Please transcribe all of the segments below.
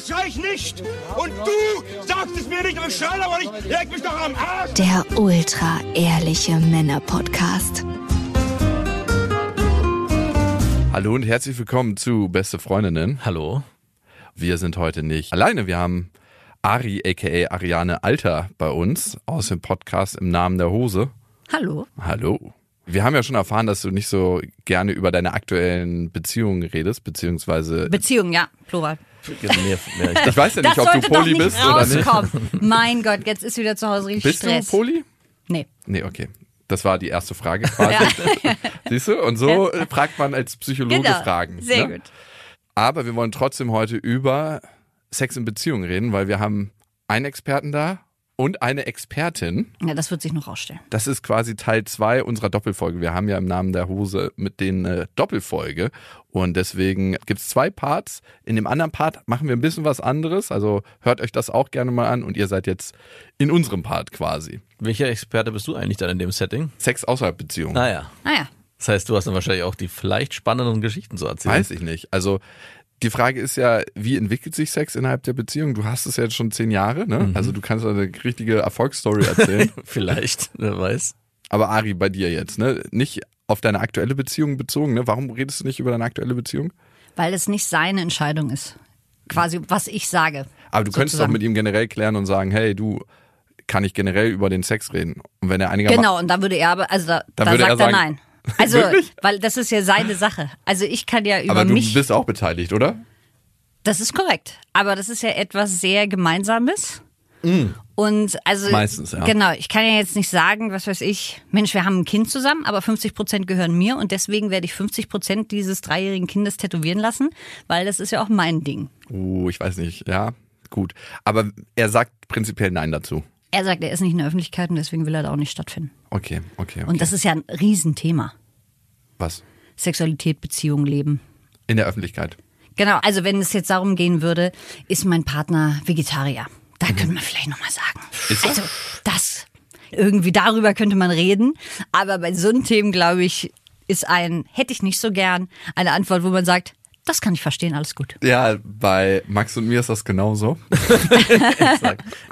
schrei ich nicht? Und du sagst es mir nicht, aber ich schrei aber nicht. Leg mich doch am Arsch. Der ultra ehrliche Männer-Podcast. Hallo und herzlich willkommen zu Beste Freundinnen. Hallo. Wir sind heute nicht alleine. Wir haben Ari, aka Ariane Alter, bei uns aus dem Podcast im Namen der Hose. Hallo. Hallo. Wir haben ja schon erfahren, dass du nicht so gerne über deine aktuellen Beziehungen redest, beziehungsweise Beziehung, ja, Plural. Mehr, mehr, ich ich weiß ja Das nicht, ob du Poli nicht bist oder nicht. rauskommen. mein Gott, jetzt ist wieder zu Hause richtig Bist Stress. du Poli? Nee. Nee, okay. Das war die erste Frage quasi. Siehst du? Und so äh, fragt man als Psychologe Genau. Fragen. Sehr ne? gut. Aber wir wollen trotzdem heute über Sex in Beziehungen reden, weil wir haben einen Experten da und eine Expertin. Ja, das wird sich noch rausstellen. Das ist quasi Teil zwei unserer Doppelfolge. Wir haben ja im Namen der Hose mit den äh, Doppelfolge und deswegen gibt's zwei Parts. In dem anderen Part machen wir ein bisschen was anderes, also hört euch das auch gerne mal an und ihr seid jetzt in unserem Part quasi. Welcher Experte bist du eigentlich dann in dem Setting? Sex außerhalb Beziehung. Naja. Naja, Das heißt, du hast dann wahrscheinlich auch die vielleicht spannenden Geschichten zu erzählen. Weiß ich nicht. Also die Frage ist ja, wie entwickelt sich Sex innerhalb der Beziehung? Du hast es ja jetzt schon zehn Jahre, ne? Also du kannst eine richtige Erfolgsstory erzählen. Vielleicht, wer weiß. Aber Ari, bei dir jetzt, ne? Nicht auf deine aktuelle Beziehung bezogen, ne? Warum redest du nicht über deine aktuelle Beziehung? weil es nicht seine Entscheidung ist. Quasi, was ich sage. Aber du könntest doch Sozusagen. mit ihm generell klären und sagen, hey, du, kann ich generell über den Sex reden? Und wenn er einigermaßen... Genau, und da würde er aber, also da, Dann da würde er sagt sagen- er nein. Also, Wirklich? weil das ist ja seine Sache. Also ich kann ja über Aber du mich. bist auch beteiligt, oder? Das ist korrekt. Aber das ist ja etwas sehr Gemeinsames. Und also Mm. Meistens, ja. genau, ich kann ja jetzt nicht sagen, was weiß ich, Mensch, wir haben ein Kind zusammen, aber 50 Prozent gehören mir und deswegen werde ich 50 Prozent dieses dreijährigen Kindes tätowieren lassen, weil das ist ja auch mein Ding. Oh, ich weiß nicht, ja, gut. Aber er sagt prinzipiell Nein dazu. Er sagt, er ist nicht in der Öffentlichkeit und deswegen will er da auch nicht stattfinden. Okay, okay, okay. Und das ist ja ein Riesenthema. Was? Sexualität, Beziehung, Leben. In der Öffentlichkeit. Genau, also wenn es jetzt darum gehen würde, ist mein Partner Vegetarier. Da könnte man vielleicht nochmal sagen. Mhm. Ist also das, irgendwie darüber könnte man reden. Aber bei so einem Themen, glaube ich, ist ein, hätte ich nicht so gern, eine Antwort, wo man sagt, das kann ich verstehen, alles gut. Ja, bei Max und mir ist das genauso.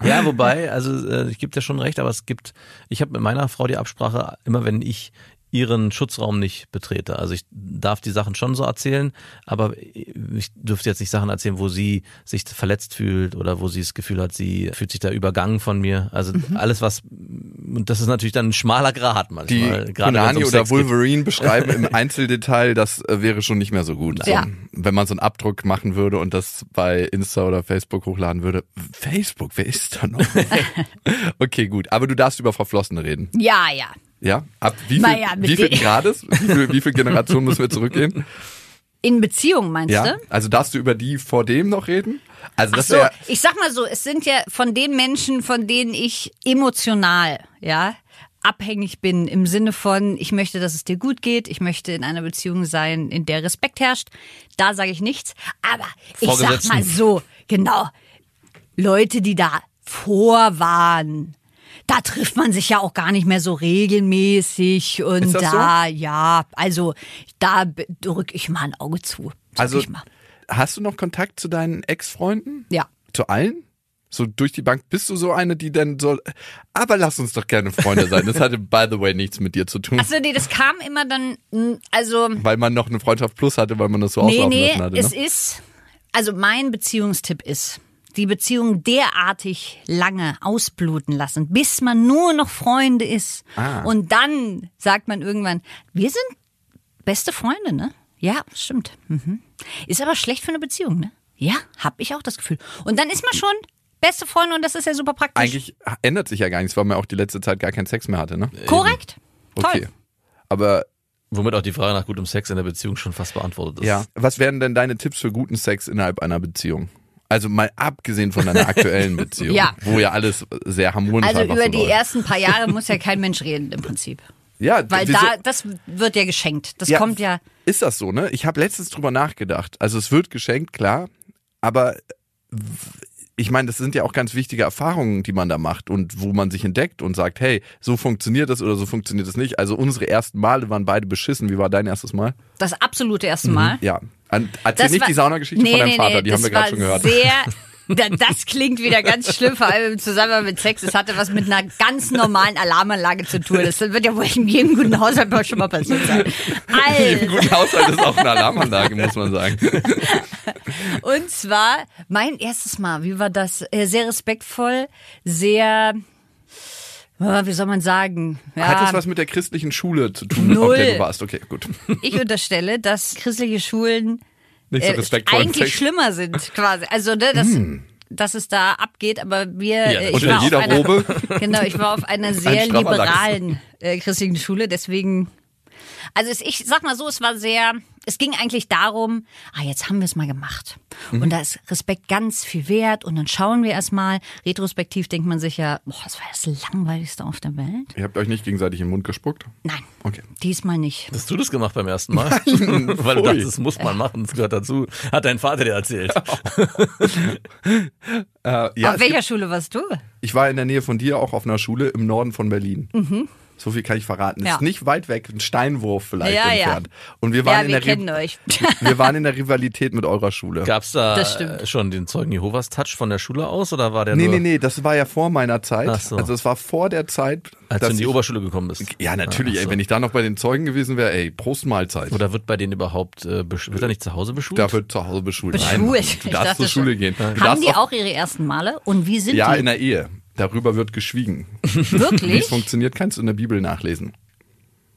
Ja, wobei, also äh, ich gebe dir schon recht, aber es gibt, ich habe mit meiner Frau die Absprache, immer wenn ich ihren Schutzraum nicht betrete. Also ich darf die Sachen schon so erzählen, aber ich dürfte jetzt nicht Sachen erzählen, wo sie sich verletzt fühlt oder wo sie das Gefühl hat, sie fühlt sich da übergangen von mir. Also alles was, und das ist natürlich dann ein schmaler Grad Die manchmal. wenn's Konani um oder Sex geht. Wolverine beschreiben im Einzeldetail, das äh, wäre schon nicht mehr so gut. Ja. So, wenn man so einen Abdruck machen würde und das bei Insta oder Facebook hochladen würde. Facebook, wer ist da noch? okay, gut. Aber du darfst über Verflossene reden. Ja, ja. Ja? Ab wie viel, Naja, wie viel Grades? Wie viel, wie viel Generationen müssen wir zurückgehen? In Beziehung meinst Ja? du? Also darfst du über die vor dem noch reden? Also Ach das so, wäre ich sag mal so, es sind ja von den Menschen, von denen ich emotional, ja, abhängig bin im Sinne von, ich möchte, dass es dir gut geht, ich möchte in einer Beziehung sein, in der Respekt herrscht. Da sage ich nichts. Aber ich sag mal so, genau, Leute, die da vor waren. Da trifft man sich ja auch gar nicht mehr so regelmäßig und da, ja, also da drücke ich mal ein Auge zu. Sag Also ich mal. hast du noch Kontakt zu deinen Ex-Freunden? Ja. Zu allen? So durch die Bank bist du so eine, die dann so, aber lass uns doch gerne Freunde sein. Das hatte, by the way, nichts mit dir zu tun. Achso, nee, das kam immer dann, mm, also, Weil man noch eine Freundschaft plus hatte, weil man das so nee, auslaufen nee, lassen hatte. es Ne? ist, also mein Beziehungstipp ist, die Beziehung derartig lange ausbluten lassen, bis man nur noch Freunde ist. Ah. Und dann sagt man irgendwann, wir sind beste Freunde, ne? Ja, stimmt. Mhm. Ist aber schlecht für eine Beziehung, ne? Ja, hab ich auch das Gefühl. Und dann ist man schon beste Freunde und das ist ja super praktisch. Eigentlich ändert sich ja gar nichts, weil man auch die letzte Zeit gar keinen Sex mehr hatte, ne? Korrekt. Okay. Toll. Aber Womit auch die Frage nach gutem Sex in der Beziehung schon fast beantwortet ist. ja, was wären denn deine Tipps für guten Sex innerhalb einer Beziehung? Also mal abgesehen von deiner aktuellen Beziehung, Ja. wo ja alles sehr harmonisch Also einfach über die läuft. ersten paar Jahre muss ja kein Mensch reden im Prinzip. Ja, Weil da, das wird ja geschenkt. Das Ja, kommt ja. Ist das so, ne? Ich habe letztens drüber nachgedacht. Also es wird geschenkt, klar, aber ich meine, das sind ja auch ganz wichtige Erfahrungen, die man da macht und wo man sich entdeckt und sagt, hey, so funktioniert das oder so funktioniert das nicht. Also unsere ersten Male waren beide beschissen. Wie war dein erstes Mal? Das absolute erste Mal. Ja. An, erzähl Das nicht war- die Saunageschichte Nee, von deinem nee, Vater, nee, die haben wir gerade schon gehört. Sehr, das klingt wieder ganz schlimm, vor allem im Zusammenhang mit Sex. Es hatte was mit einer ganz normalen Alarmanlage zu tun. Das wird ja wohl in jedem guten Haushalt schon mal passiert sein. Im Also, guten Haushalt ist auch eine Alarmanlage, muss man sagen. und zwar mein erstes Mal. Wie war das? Äh, Sehr respektvoll, sehr, äh, wie soll man sagen? Ja, Hat das was mit der christlichen Schule zu tun, Null. auf der du warst? Okay, gut. ich unterstelle, dass christliche Schulen Nicht so äh, respektvoll. im eigentlich schlimmer sind, quasi. Also, ne, dass, dass es da abgeht, aber wir. Ja, äh, ich unter war auf jeder einer, Robe. Genau, ich war auf einer sehr Lachs. liberalen äh, christlichen Schule, deswegen. Also es, ich sag mal so, es war sehr, es ging eigentlich darum, ah, jetzt haben wir es mal gemacht. Mhm. Und da ist Respekt ganz viel wert und dann schauen wir erst mal. Retrospektiv denkt man sich ja, boah, das war das langweiligste auf der Welt. Ihr habt euch nicht gegenseitig im Mund gespuckt? Nein, Okay. diesmal nicht. Hast du das gemacht beim ersten Mal? Weil du dachtest, das muss man machen, das gehört dazu. Hat dein Vater dir erzählt. Äh, ja, auf welcher gibt, Schule warst du? ich war in der Nähe von dir auch auf einer Schule im Norden von Berlin. So viel kann ich verraten. Ja. Ist nicht weit weg, ein Steinwurf vielleicht Ja, ja. entfernt. Und wir waren, Ja, in wir der kennen euch. wir waren in der Rivalität mit eurer Schule. Gab's da schon den Zeugen Jehovas Touch von der Schule aus oder war der Nee, nur, nee, nee, das war ja vor meiner Zeit. Ach so. Also es war vor der Zeit, als du in die Oberschule gekommen bist? Ja, natürlich, Ach so. ey, wenn ich da noch bei den Zeugen gewesen wäre, ey, Prost Mahlzeit. Oder wird bei denen überhaupt, äh, wird er nicht zu Hause beschult? Da wird zu Hause beschult. Beschult. Nein, du darfst zur schon. Schule gehen. Du Haben die auch, ihre ersten Male? Und wie sind Ja, die? in der Ehe. Darüber wird geschwiegen. Wie es Wirklich? funktioniert, kannst du in der Bibel nachlesen.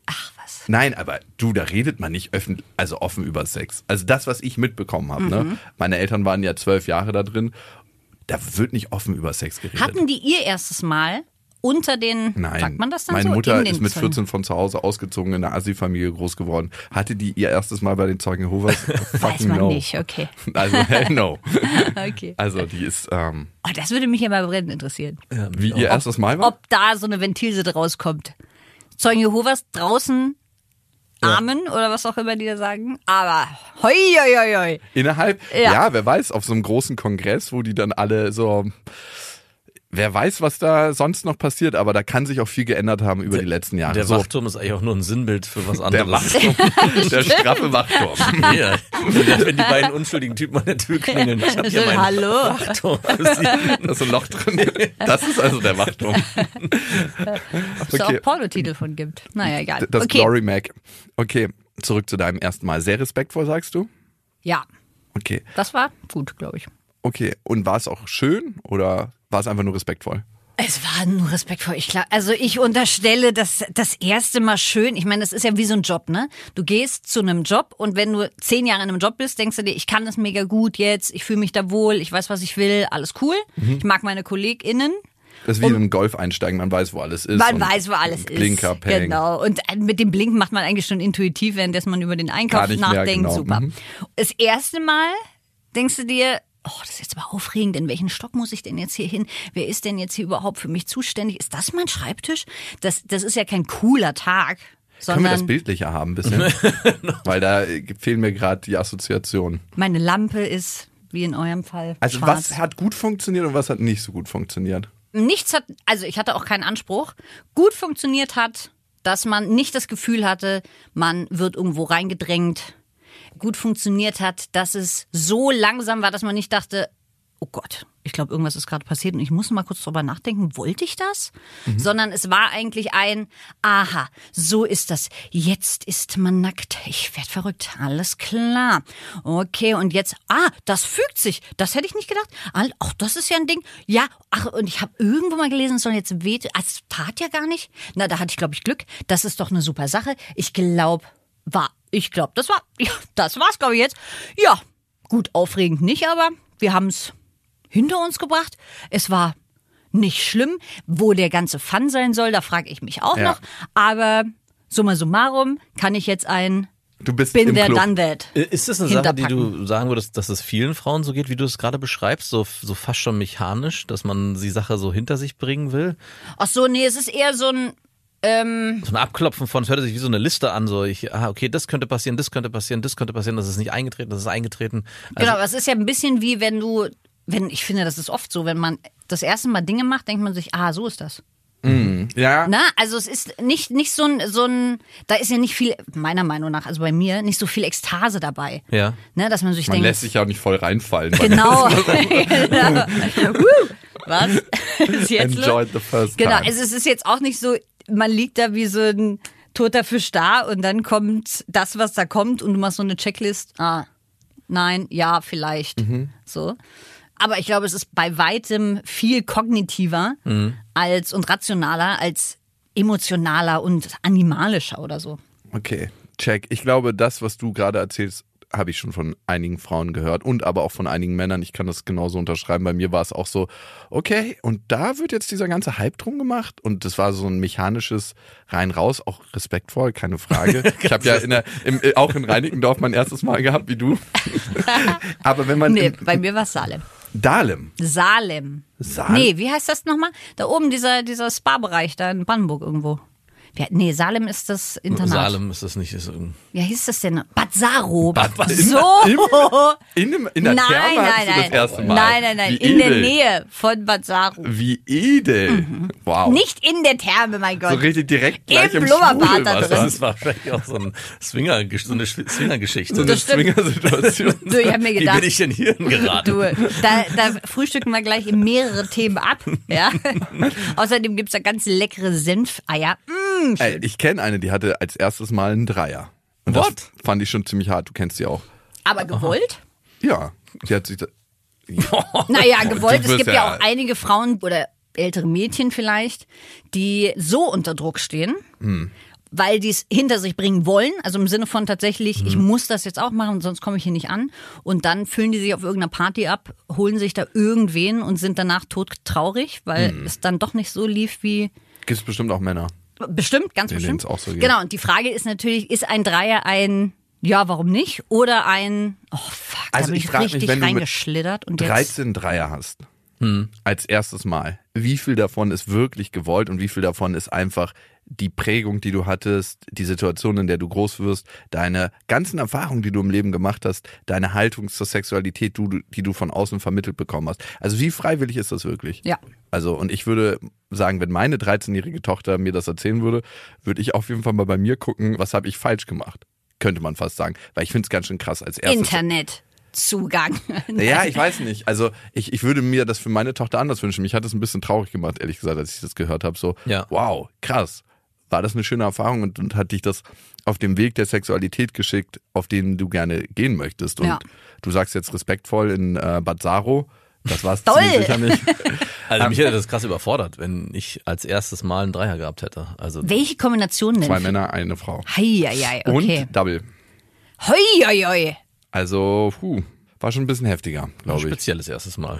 Ach was. Nein, aber du, da redet man nicht öffn also offen über Sex. Also das, was ich mitbekommen habe, Mhm. ne? Meine Eltern waren ja zwölf Jahre da drin. Da wird nicht offen über Sex geredet. Hatten die ihr erstes Mal unter den, Nein. sagt man das dann Meine so? Mutter ist mit Zeugen? 14 von zu Hause ausgezogen, in einer Assi-Familie groß geworden. Hatte die ihr erstes Mal bei den Zeugen Jehovas? Weiß Fucking man no. nicht, okay. Also, hell no. okay. Also, die ist, ähm, Oh, das würde mich ja mal brennend interessieren. wie ihr erstes Mal war? Ob da so eine Ventilsitte rauskommt. Zeugen Jehovas draußen Amen oder was auch immer die da sagen. Aber hoi, hoi, hoi. Innerhalb, Ja. ja. wer weiß, auf so einem großen Kongress, wo die dann alle so, wer weiß, was da sonst noch passiert, aber da kann sich auch viel geändert haben über die letzten Jahre. Der so, Wachturm ist eigentlich auch nur ein Sinnbild für was der anderes. Wachturm, der straffe Wachturm. Ja, wenn die beiden unschuldigen Typen an der Tür klingeln. Ich hab hier meinen Hallo. Wachturm. Da ist ein Loch drin. Das ist also der Wachturm. Ob es da auch Pornotitel von gibt. Naja, egal. Das okay. Glory Mac. Okay, zurück zu deinem ersten Mal. Sehr respektvoll, sagst du? Ja, Okay. das war gut, glaube ich. Okay. Und war es auch schön oder war es einfach nur respektvoll? Es war nur respektvoll. Ich klar, also ich unterstelle, dass das erste Mal schön. Ich meine, das ist ja wie so ein Job, ne? Du gehst zu einem Job und wenn du zehn Jahre in einem Job bist, denkst du dir, ich kann das mega gut jetzt, ich fühle mich da wohl, ich weiß, was ich will, alles cool. Mhm. Ich mag meine KollegInnen. Das ist wie im Golf einsteigen, man weiß, wo alles ist. Man weiß, wo alles ist. Blinker, Peng. Genau. Und mit dem Blinken macht man eigentlich schon intuitiv, währenddessen man über den Einkauf nachdenkt. genau. Super. Mhm. Das erste Mal denkst du dir, oh, das ist jetzt aber aufregend. In welchen Stock muss ich denn jetzt hier hin? Wer ist denn jetzt hier überhaupt für mich zuständig? Ist das mein Schreibtisch? Das, das ist ja kein cooler Tag. Können wir das Sondern bildlicher haben ein bisschen? Weil da fehlen mir gerade die Assoziationen. meine Lampe ist, wie in eurem Fall, Also schwarz. was hat gut funktioniert und was hat nicht so gut funktioniert? nichts hat, also ich hatte auch keinen Anspruch, gut funktioniert hat, dass man nicht das Gefühl hatte, man wird irgendwo reingedrängt. Gut funktioniert hat, dass es so langsam war, dass man nicht dachte, oh Gott, ich glaube, irgendwas ist gerade passiert und ich muss mal kurz drüber nachdenken, wollte ich das? Sondern es war eigentlich ein, aha, so ist das. Jetzt ist man nackt. Ich werd verrückt. Alles klar. Okay, und jetzt, ah, das fügt sich. Das hätte ich nicht gedacht. Ach, das ist ja ein Ding. Ja, ach, und ich habe irgendwo mal gelesen, es soll jetzt weht. Es tat ja gar nicht. Na, da hatte ich, glaube ich, Glück. Das ist doch eine super Sache. Ich glaube, war, ich glaube, das war, ja, das war's, glaube ich, jetzt. Ja, gut, aufregend nicht, aber wir haben es hinter uns gebracht. Es war nicht schlimm. Wo der ganze Fun sein soll, da frage ich mich auch Ja. noch. Aber summa summarum kann ich jetzt ein Du bist Bin im there, Club. done that. Äh, Ist das eine Sache, die du sagen würdest, dass es vielen Frauen so geht, wie du es gerade beschreibst, so, so fast schon mechanisch, dass man die Sache so hinter sich bringen will? Ach so, nee, es ist eher so ein, ähm, So ein Abklopfen von, es hört sich wie so eine Liste an, so ich, ah, okay, das könnte passieren, das könnte passieren, das könnte passieren, das ist nicht eingetreten, das ist eingetreten. Also, genau, es ist ja ein bisschen wie wenn du, wenn, ich finde, das ist oft so, wenn man das erste Mal Dinge macht, denkt man sich, ah, so ist das. Ja. Na, also es ist nicht, nicht so ein, so ein, da ist ja nicht viel, meiner Meinung nach, also bei mir, nicht so viel Ekstase dabei. Ja. Ne, dass man sich Man denkt, lässt sich ja auch nicht voll reinfallen. Genau. genau. Was? ist jetzt los? Enjoyed the first Genau, time. also es ist jetzt auch nicht so, man liegt da wie so ein toter Fisch da und dann kommt das, was da kommt und du machst so eine Checklist. Ah, nein, ja, vielleicht. Mhm. So. Aber ich glaube, es ist bei weitem viel kognitiver Mhm. als und rationaler als emotionaler und animalischer oder so. Okay, check. Ich glaube, das, was du gerade erzählst, habe ich schon von einigen Frauen gehört und aber auch von einigen Männern. Ich kann das genauso unterschreiben. Bei mir war es auch so, okay, und da wird jetzt dieser ganze Hype drum gemacht und das war so ein mechanisches rein-raus, auch respektvoll, keine Frage. ich habe ja in der, im, äh, auch in Reinickendorf mein erstes Mal gehabt, wie du. aber wenn man Nee, im, bei mir war es Salem. Dahlem, Salem. Salem? Nee, wie heißt das nochmal? Da oben dieser, dieser Spa-Bereich da in Brandenburg irgendwo. Wie- Nee, Salem ist das Internat. Salem ist das nicht. Ist Wie hieß das denn? Bad Saro. Bad- so. im- in, dem, in der nein, Therme nein, nein. das erste Mal. Nein, nein, nein. Wie in der edel. Nähe von Bad Saro. Wie edel. Wow. Nicht in der Therme, mein Gott. so richtig direkt gleich Im im, Blubberbad da drin. Das ist wahrscheinlich auch so, ein Swinger, so eine Swingergeschichte. So eine. Swinger-Situation. Du, ich hab mir Wie gedacht, bin ich denn hier geraten? du, da, da frühstücken wir gleich mehrere Themen ab. Ja? Außerdem gibt's da ganz leckere Senfeier. Mm, Ey, ich kenne eine, die hatte als erstes Mal einen Dreier. Und What? das fand ich schon ziemlich hart. Du kennst sie auch. aber gewollt? Ja, sie hat sich da, Naja, gewollt. Es gibt ja, ja- auch einige Frauen oder ältere Mädchen vielleicht, die so unter Druck stehen, Hm. weil die es hinter sich bringen wollen. Also im Sinne von tatsächlich, Hm. ich muss das jetzt auch machen, sonst komme ich hier nicht an. Und dann füllen die sich auf irgendeiner Party ab, holen sich da irgendwen und sind danach todtraurig, weil Hm. es dann doch nicht so lief wie gibt es bestimmt auch Männer. Bestimmt, ganz Denen bestimmt. es auch so geht. Genau, und die Frage ist natürlich, ist ein Dreier ein ja, warum nicht? Oder ein oh fuck, Also da bin ich ich, frag mich, richtig wenn du mit reingeschlittert und jetzt 13 Dreier hast. Hm. Als erstes Mal. Wie viel davon ist wirklich gewollt und wie viel davon ist einfach die Prägung, die du hattest, die Situation, in der du groß wirst, deine ganzen Erfahrungen, die du im Leben gemacht hast, deine Haltung zur Sexualität, du, die du von außen vermittelt bekommen hast. Also wie freiwillig ist das wirklich? Ja. Also, und ich würde sagen, wenn meine 13-jährige Tochter mir das erzählen würde, würde ich auf jeden Fall mal bei mir gucken, was habe ich falsch gemacht. Könnte man fast sagen. Weil ich finde es ganz schön krass als erstes. Internetzugang. Ja, ich weiß nicht. Also ich, ich würde mir das für meine Tochter anders wünschen. Mich hat es ein bisschen traurig gemacht, ehrlich gesagt, als ich das gehört habe. So, Ja. wow, krass. War das eine schöne Erfahrung und, und hat dich das auf dem Weg der Sexualität geschickt, auf den du gerne gehen möchtest. Und Ja. du sagst jetzt respektvoll in äh, Bad Saro. Das war es Toll. ziemlich sicher nicht. Also mich hätte das krass überfordert, wenn ich als erstes Mal einen Dreier gehabt hätte. Also Welche Kombination denn? Zwei Männer, eine Frau. Heieiei, okay. Und Double. Heieiei. Also, puh, war schon ein bisschen heftiger, glaube ich. spezielles erstes Mal.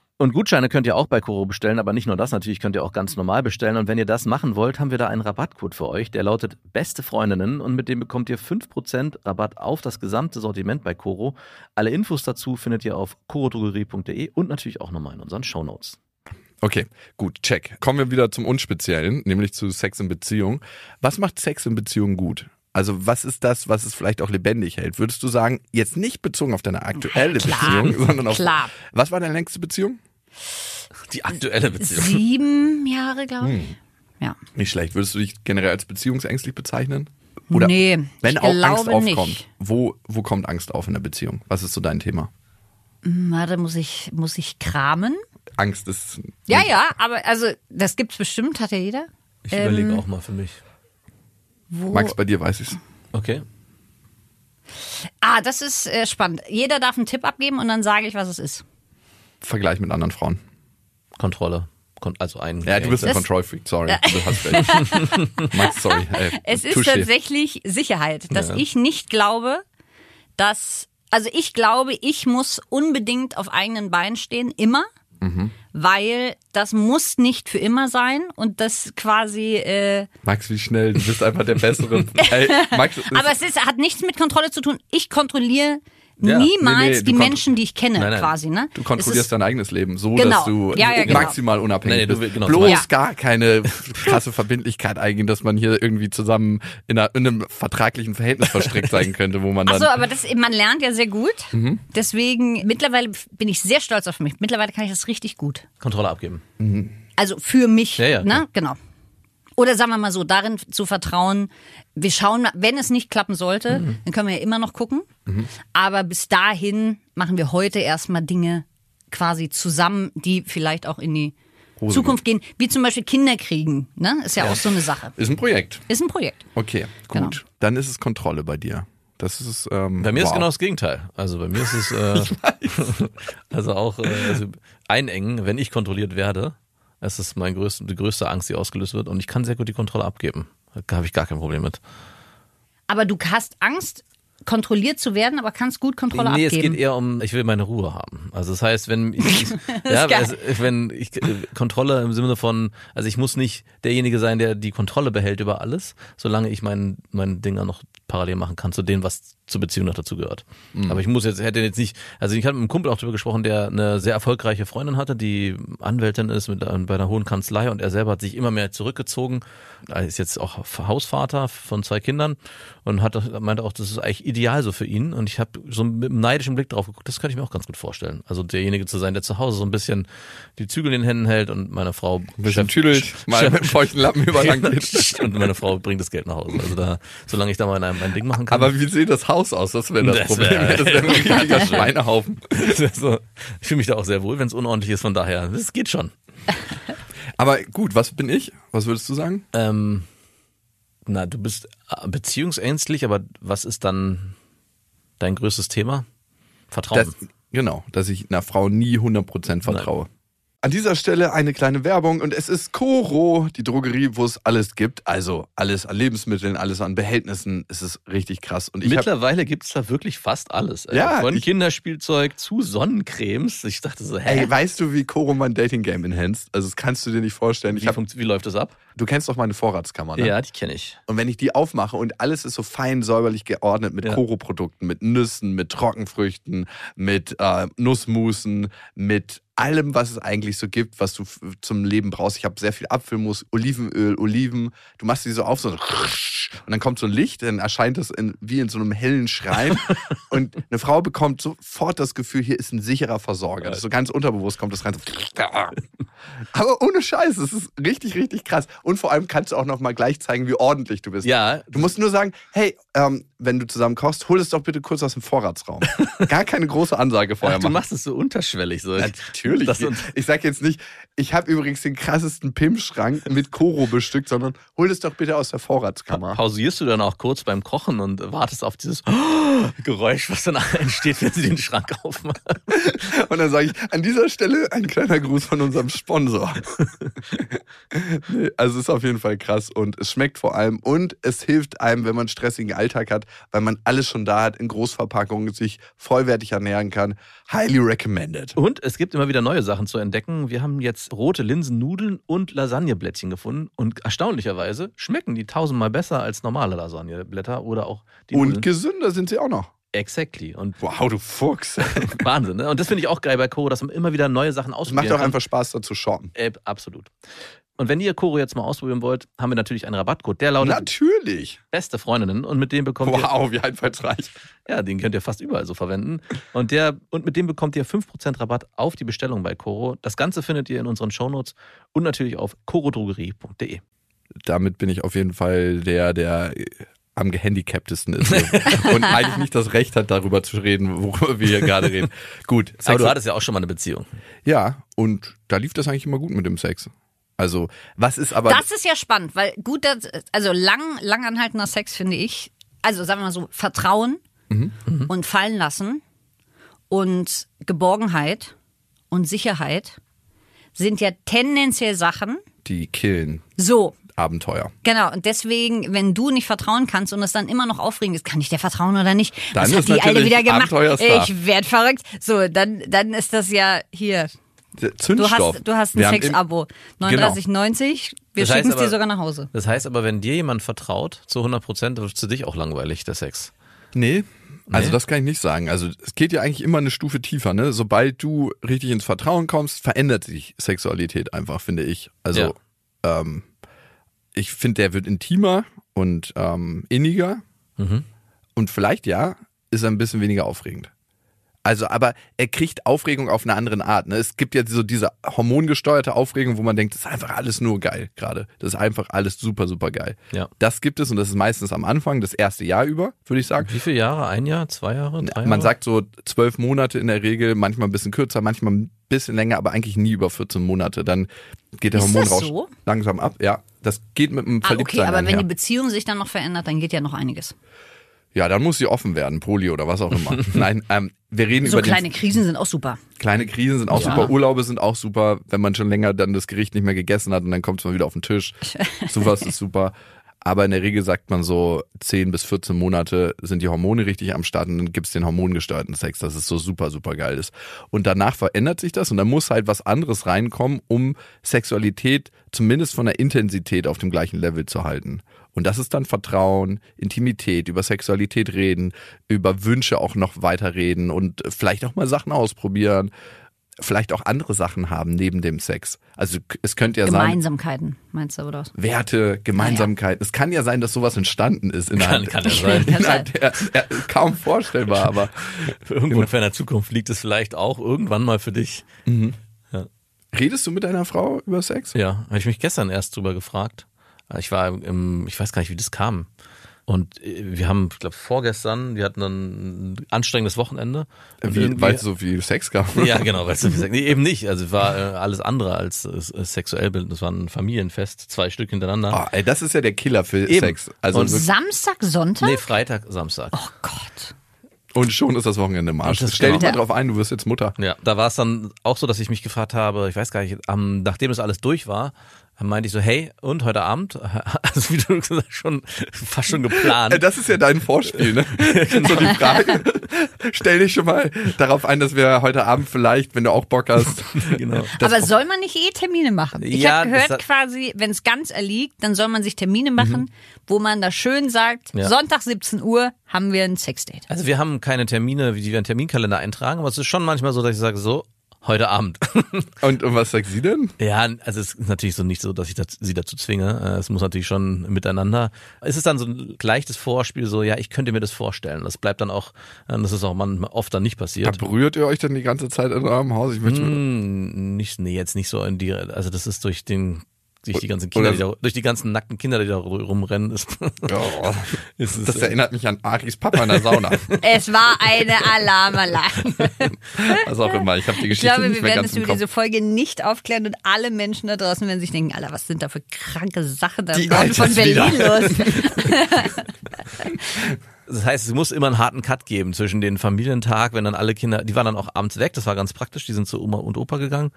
Und Gutscheine könnt ihr auch bei Koro bestellen, aber nicht nur das, natürlich könnt ihr auch ganz normal bestellen. Und wenn ihr das machen wollt, haben wir da einen Rabattcode für euch, der lautet Beste Freundinnen und mit dem bekommt ihr 5% Rabatt auf das gesamte Sortiment bei Koro. Alle Infos dazu findet ihr auf korodrogerie.de und natürlich auch nochmal in unseren Shownotes. Okay, gut, check. Kommen wir wieder zum Unspeziellen, nämlich zu Sex in Beziehung. Was macht Sex in Beziehung gut? Also was ist das, was es vielleicht auch lebendig hält? Würdest du sagen, jetzt nicht bezogen auf deine aktuelle Klar, Beziehung, sondern auf... klar. Was war deine längste Beziehung? Die aktuelle Beziehung. Sieben Jahre, glaube ich. Ja. Nicht schlecht. Würdest du dich generell als beziehungsängstlich bezeichnen? Oder nee, wenn ich auch Angst aufkommt, nicht. wo, wo kommt Angst auf in der Beziehung? Was ist so dein Thema? Warte, muss ich, muss ich kramen? Angst ist... Ja, ja, aber also das gibt's bestimmt, hat ja jeder. Ich Ähm, überlege auch mal für mich. Wo, Max, bei dir weiß ich's. Okay. ah, das ist äh, spannend. Jeder darf einen Tipp abgeben und dann sage ich, was es ist. Vergleich mit anderen Frauen. Kontrolle. Kon also ein. Ja, du bist ein Control Freak, sorry. Du hast recht. Max, sorry. Ey, Es ist touché. tatsächlich Sicherheit, dass Ja. ich nicht glaube, dass, also ich glaube, ich muss unbedingt auf eigenen Beinen stehen, immer, Mhm. weil das muss nicht für immer sein und das quasi, äh, Max, wie schnell, du bist einfach der Bessere. Ey, Max, aber es ist, hat nichts mit Kontrolle zu tun. Ich kontrolliere Ja, niemals nee, nee, die Menschen, die ich kenne, Nein, nein. quasi, ne? du kontrollierst ist, dein eigenes Leben, so Genau. dass du Ja, ja, genau. maximal unabhängig Nee, nee, du bist. genau, Bloß Ja. gar keine krasse Verbindlichkeit eingehen, dass man hier irgendwie zusammen in, einer, in einem vertraglichen Verhältnis verstrickt sein könnte, wo man Ach dann... so, aber das, man lernt ja sehr gut. Mhm. Deswegen, mittlerweile bin ich sehr stolz auf mich. Mittlerweile kann ich das richtig gut. Kontrolle abgeben. Also für mich, Ja, ja, ne? Genau. Oder sagen wir mal so, darin zu vertrauen, wir schauen, mal, wenn es nicht klappen sollte, Mhm. dann können wir ja immer noch gucken. Aber bis dahin machen wir heute erstmal Dinge quasi zusammen, die vielleicht auch in die Zukunft gehen, wie zum Beispiel Kinder kriegen. Ne? Ist ja, auch so eine Sache. Ist ein Projekt. Ist ein Projekt. Okay, gut. Genau. Dann ist es Kontrolle bei dir. Das ist ähm, Bei mir ist wow. genau das Gegenteil. Also bei mir ist es äh, also auch äh, also einengen, wenn ich kontrolliert werde. Das ist mein größte, die größte Angst, die ausgelöst wird. Und ich kann sehr gut die Kontrolle abgeben. Da habe ich gar kein Problem mit. Aber du hast Angst, kontrolliert zu werden, aber kannst gut Kontrolle nee, abgeben. es geht eher um, ich will meine Ruhe haben. Also das heißt, wenn ich, ja, es, wenn ich Kontrolle im Sinne von, also ich muss nicht derjenige sein, der die Kontrolle behält über alles, solange ich mein mein Ding noch parallel machen kann zu dem, was zur Beziehung noch dazu gehört. Aber ich muss jetzt hätte jetzt nicht, also ich habe mit einem Kumpel auch darüber gesprochen, der eine sehr erfolgreiche Freundin hatte, die Anwältin ist mit äh, bei einer hohen Kanzlei und er selber hat sich immer mehr zurückgezogen. Er ist jetzt auch Hausvater von zwei Kindern und hat meinte auch, das ist eigentlich ideal so für ihn. Und ich habe so mit einem neidischen Blick drauf geguckt, das könnte ich mir auch ganz gut vorstellen. Also derjenige zu sein, der zu Hause so ein bisschen die Zügel in den Händen hält und meine Frau Ein bisschen mal mit feuchten Lappen überlang geht. und meine Frau bringt das Geld nach Hause. Also da, solange ich da mal mein, mein Ding machen kann. Aber wie sieht das Haus aus? Das wäre das, Das Problem. wär- das wäre ein richtiger Schweinehaufen. so, ich fühle mich da auch sehr wohl, wenn es unordentlich ist. Von daher, das geht schon. Aber gut, was bin ich? Was würdest du sagen? Ähm, na, du bist äh, beziehungsängstlich, aber was ist dann dein größtes Thema? Vertrauen. Das, genau, dass ich einer Frau nie 100% vertraue. An dieser Stelle eine kleine Werbung und es ist Coro, die Drogerie, wo es alles gibt. Also alles an Lebensmitteln, alles an Behältnissen. Es ist richtig krass. Und ich Mittlerweile gibt's da wirklich fast alles. Ja, Von ich- Kinderspielzeug zu Sonnencremes. Ich dachte so, hä? Ey, weißt du, wie Coro mein Dating-Game enhanced? Also, das kannst du dir nicht vorstellen. Wie, hab, wie läuft das ab? du kennst doch meine Vorratskammer, ne? Ja, die kenne ich. Und wenn ich die aufmache und alles ist so fein säuberlich geordnet mit Ja. Koro-Produkten, mit Nüssen, mit Trockenfrüchten, mit äh, Nussmusen, mit allem, was es eigentlich so gibt, was du zum Leben brauchst. Ich habe sehr viel Apfelmus, Olivenöl, Oliven. Du machst die so auf, so und dann kommt so ein Licht, dann erscheint das in, wie in so einem hellen Schrein. und eine Frau bekommt sofort das Gefühl, hier ist ein sicherer Versorger. Das so ganz unterbewusst kommt das rein. So Aber ohne Scheiß, es ist richtig, richtig krass. Und vor allem kannst du auch noch mal gleich zeigen, wie ordentlich du bist. Ja, Du musst nur sagen, hey, ähm, wenn du zusammen kochst, hol es doch bitte kurz aus dem Vorratsraum. Gar keine große Ansage vorher Ach, du machen. machst es so unterschwellig. So. Natürlich. Natürlich. Ich sag jetzt nicht, ich habe übrigens den krassesten Pimp-Schrank mit Koro bestückt, sondern hol es doch bitte aus der Vorratskammer. Pausierst du dann auch kurz beim Kochen und wartest auf dieses Geräusch, was dann entsteht, wenn sie den Schrank aufmachen? Und dann sage ich, an dieser Stelle ein kleiner Gruß von unserem Sponsor. also es ist auf jeden Fall krass und es schmeckt vor allem und es hilft einem, wenn man einen stressigen Alltag hat, weil man alles schon da hat in Großverpackungen, sich vollwertig ernähren kann. Highly recommended. Und es gibt immer wieder neue Sachen zu entdecken. Wir haben jetzt rote Linsennudeln und Lasagneblättchen gefunden und erstaunlicherweise schmecken die tausendmal besser als normale Lasagneblätter oder auch die Und Nudeln. gesünder sind sie auch noch. Exactly. Und Wow, du Fuchs. Wahnsinn. Ne? Und das finde ich auch geil bei Koro, dass man immer wieder neue Sachen Es ausprobieren macht auch einfach Spaß, da zu shoppen. Äh, absolut. Und wenn ihr Koro jetzt mal ausprobieren wollt, haben wir natürlich einen Rabattcode. Der lautet Natürlich. beste Freundinnen und mit dem bekommt ihr Wow, wie einfallsreich. Ja, den könnt ihr fast überall so verwenden. Und, der, und mit dem bekommt ihr 5% Rabatt auf die Bestellung bei Coro. Das Ganze findet ihr in unseren Shownotes und natürlich auf corodrogerie.de. damit bin ich auf jeden Fall der, der äh, am gehandicaptesten ist und eigentlich nicht das Recht hat, darüber zu reden, worüber wir hier gerade reden. Gut, Aber du Sex- hattest ja auch schon mal eine Beziehung. ja, und da lief das eigentlich immer gut mit dem Sex. Also, was ist aber Das ist ja spannend, weil gut, also lang, langanhaltender Sex finde ich, also sagen wir mal so, Vertrauen und fallen lassen und Geborgenheit und Sicherheit sind ja tendenziell Sachen. die killen So, Abenteuer. genau. Und deswegen, wenn du nicht vertrauen kannst und es dann immer noch aufregend ist, kann ich dir vertrauen oder nicht? Dann Was ist hat die Alte natürlich wieder gemacht? Ich werd verrückt. So, dann, dann ist das ja hier. Der Du Zündstoff. hast, du hast ein Wir Sexabo. 39,90. Wir Das heißt schicken es dir sogar nach Hause. Das heißt aber, wenn dir jemand vertraut, zu 100%, wird es für dich auch langweilig, der Sex. Nee. Also Nee? das kann ich nicht sagen. Also es geht ja eigentlich immer eine Stufe tiefer, ne? Sobald du richtig ins Vertrauen kommst, verändert sich Sexualität einfach, finde ich. Also ähm, ich finde, der wird intimer und ähm, inniger. Mhm. Und vielleicht ja, ist er ein bisschen weniger aufregend. Also, aber er kriegt Aufregung auf eine andere Art. Ne? Es gibt ja so diese hormongesteuerte Aufregung, wo man denkt, das ist einfach alles nur geil gerade. Das ist einfach alles super, super geil. Ja. Das gibt es und das ist meistens am Anfang, das erste Jahr über, würde ich sagen. Wie viele Jahre? Ein Jahr? Zwei Jahre? Drei Jahre? Man sagt so zwölf Monate in der Regel, manchmal ein bisschen kürzer, manchmal ein bisschen länger, aber eigentlich nie über 14 Monate. Dann geht der Ist das Hormonrausch so? langsam ab. Ja, das geht mit dem Ah, Verliebtsein okay, aber wenn einher. die Beziehung sich dann noch verändert, dann geht ja noch einiges. Ja, dann muss sie offen werden, Poli oder was auch immer. Nein, ähm, wir reden So über den kleine Krisen sind auch super. Kleine Krisen sind auch Ja. super, Urlaube sind auch super, wenn man schon länger dann das Gericht nicht mehr gegessen hat und dann kommt es mal wieder auf den Tisch. Sowas ist super. Aber in der Regel sagt man so, 10 bis 14 Monate sind die Hormone richtig am Start und dann gibt's den hormongesteuerten Sex, das ist so super, super geil ist. Und danach verändert sich das und dann muss halt was anderes reinkommen, um Sexualität zumindest von der Intensität auf dem gleichen Level zu halten. Und das ist dann Vertrauen, Intimität, über Sexualität reden, über Wünsche auch noch weiter reden und vielleicht auch mal Sachen ausprobieren, vielleicht auch andere Sachen haben neben dem Sex. Also es könnte ja sein, Gemeinsamkeiten, meinst du, oder? Werte, Gemeinsamkeiten. Es kann ja sein, dass sowas entstanden ist innerhalb, Kann- kann ja sein. innerhalb der, der, kaum vorstellbar, aber Irgendwo in ferner Zukunft liegt es vielleicht auch irgendwann mal für dich. redest du mit deiner Frau über Sex? Ja, habe ich mich gestern erst drüber gefragt. Ich war im, ich weiß gar nicht, wie das kam. Und äh, wir haben, ich glaube, vorgestern, wir hatten ein anstrengendes Wochenende. Wie, weil es so viel Sex gab? Ja, genau, weißt du, nee, eben nicht. Also es war äh, alles andere als äh, sexuell. Das war ein Familienfest, zwei Stück hintereinander. Ah, ey, das ist ja der Killer für Eben. Sex. Also Und- wirklich- Samstag, Sonntag? Nee, Freitag, Samstag. Oh Gott. und schon ist das Wochenende im Arsch. Stell dich mal drauf ein, du wirst jetzt Mutter. Ja, da war es dann auch so, dass ich mich gefragt habe, ich weiß gar nicht, am, nachdem das alles durch war, meinte ich so, hey, und heute Abend? Also wie du gesagt hast, schon fast schon Äh, geplant. Das ist ja dein Vorspiel, ne? so die Frage. Stell dich schon mal darauf ein, dass wir heute Abend vielleicht, wenn du auch Bock hast. genau. Aber soll man nicht eh Termine machen? Ich Ja, habe gehört quasi, wenn es ganz erliegt, dann soll man sich Termine machen, wo man da schön sagt, Ja. Sonntag 17 Uhr haben wir ein Sexdate. Also wir haben keine Termine, wie die wir einen Terminkalender eintragen, aber es ist schon manchmal so, dass ich sage, so, heute Abend. Und, und was sagt sie denn? Ja, also es ist natürlich so nicht so, dass ich das, sie dazu zwinge. Äh, Es muss natürlich schon miteinander. Es ist dann so ein leichtes Vorspiel, so ja, ich könnte mir das vorstellen. Das bleibt dann auch, äh, das ist auch manchmal oft dann nicht passiert. Berührt ihr euch denn die ganze Zeit in eurem Haus? Ich möchte Hm, nicht, nee, jetzt nicht so in die, also das ist durch den durch die ganzen Kinder, die da, durch die ganzen nackten Kinder, die da rumrennen, ist, Oh, ist es, das erinnert mich an Aris Papa in der Sauna. Es war eine Alarmanlage. Was auch immer. Ich habe die Ich Geschichte glaube, nicht wir mehr werden ganz es über diese Folge nicht aufklären und alle Menschen da draußen werden sich denken, Alter, was sind da für kranke Sachen da Die von. Berlin los? Das heißt, es muss immer einen harten Cut geben zwischen den Familientag, wenn dann alle Kinder, die waren dann auch abends weg, das war ganz praktisch, die sind zu Oma und Opa gegangen.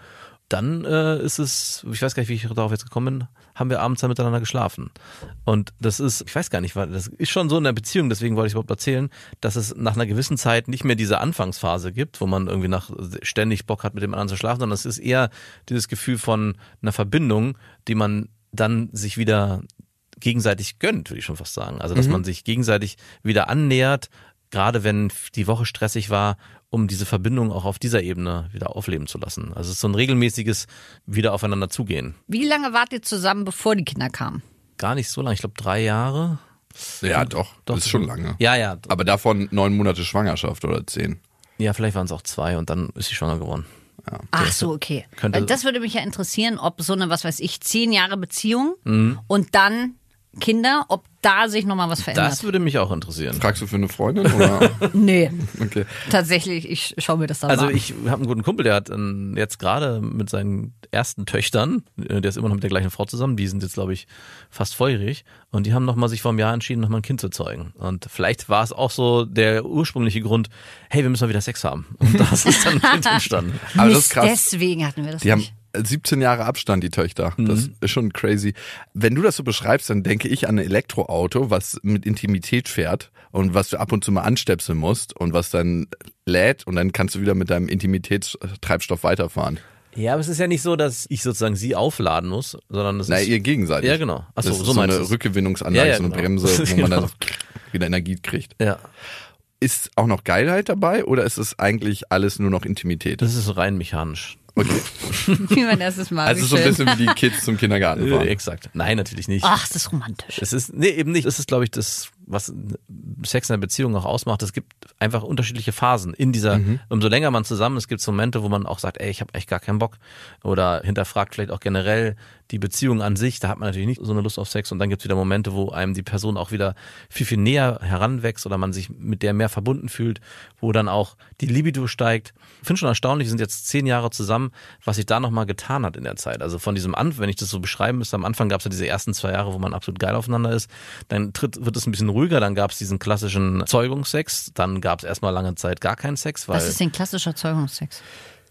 Dann äh, ist es, ich weiß gar nicht, wie ich darauf jetzt gekommen bin, haben wir abends dann miteinander geschlafen. Und das ist, ich weiß gar nicht, weil das ist schon so in der Beziehung, deswegen wollte ich überhaupt erzählen, dass es nach einer gewissen Zeit nicht mehr diese Anfangsphase gibt, wo man irgendwie nach ständig Bock hat, mit dem anderen zu schlafen, sondern es ist eher dieses Gefühl von einer Verbindung, die man dann sich wieder gegenseitig gönnt, würde ich schon fast sagen. Also, dass man sich gegenseitig wieder annähert, gerade wenn die Woche stressig war, um diese Verbindung auch auf dieser Ebene wieder aufleben zu lassen. Also, es ist so ein regelmäßiges Wieder aufeinander zugehen. Wie lange wart ihr zusammen, bevor die Kinder kamen? Gar nicht so lange, ich glaube drei Jahre. Ja, doch. Das ist schon lange. Ja, ja. Aber davon neun Monate Schwangerschaft oder zehn. Ja, vielleicht waren es auch zwei und dann ist sie schwanger geworden. Ach so, okay. könnte- das würde mich ja interessieren, ob so eine, was weiß ich, zehn Jahre Beziehung Mhm. und dann Kinder, ob da sich nochmal was verändert. Das würde mich auch interessieren. Fragst du für eine Freundin oder? nee, Okay. tatsächlich, ich schaue mir das dann Also mal an. ich habe einen guten Kumpel, der hat ähm, jetzt gerade mit seinen ersten Töchtern, äh, der ist immer noch mit der gleichen Frau zusammen, die sind jetzt glaube ich fast volljährig und die haben nochmal sich vor einem Jahr entschieden, nochmal ein Kind zu zeugen. Und vielleicht war es auch so der ursprüngliche Grund, hey, wir müssen mal wieder Sex haben. Und das ist dann entstanden. Aber das ist Mist, krass. deswegen hatten wir das Die haben nicht. 17 Jahre Abstand, die Töchter. Das Mhm. ist schon crazy. Wenn du das so beschreibst, dann denke ich an ein Elektroauto, was mit Intimität fährt und was du ab und zu mal anstöpseln musst und was dann lädt und dann kannst du wieder mit deinem Intimitätstreibstoff weiterfahren. Ja, aber es ist ja nicht so, dass ich sozusagen sie aufladen muss, sondern es Na, ist ihr gegenseitig. Ja, genau. Ach so, das ist so so meinst eine. Rückgewinnungsanlage, Ja, ja, so eine genau. Bremse, wo man Genau. dann wieder Energie kriegt. ja, Ist auch noch Geilheit dabei oder ist es eigentlich alles nur noch Intimität? das ist rein mechanisch. Okay. Wie mein erstes Mal. Also so ein bisschen wie die Kids zum Kindergarten Äh, fahren. exakt. Nein, natürlich nicht. Ach, das ist romantisch. Es ist, nee, eben nicht. Es ist, glaube ich, das, was Sex in der Beziehung auch ausmacht. Es gibt einfach unterschiedliche Phasen in dieser, umso länger man zusammen ist, gibt es Momente, wo man auch sagt, ey, ich habe echt gar keinen Bock. Oder hinterfragt vielleicht auch generell die Beziehung an sich. Da hat man natürlich nicht so eine Lust auf Sex. Und dann gibt es wieder Momente, wo einem die Person auch wieder viel, viel näher heranwächst oder man sich mit der mehr verbunden fühlt, wo dann auch die Libido steigt. Ich finde schon erstaunlich, wir sind jetzt zehn Jahre zusammen, was sich da nochmal getan hat in der Zeit. Also von diesem Anfang, wenn ich das so beschreiben müsste, am Anfang gab es ja diese ersten zwei Jahre, wo man absolut geil aufeinander ist. Dann tritt, wird es ein bisschen ruhiger, dann gab es diesen klassischen Zeugungssex, dann gab es erstmal lange Zeit gar keinen Sex, weil Was ist denn klassischer Zeugungssex?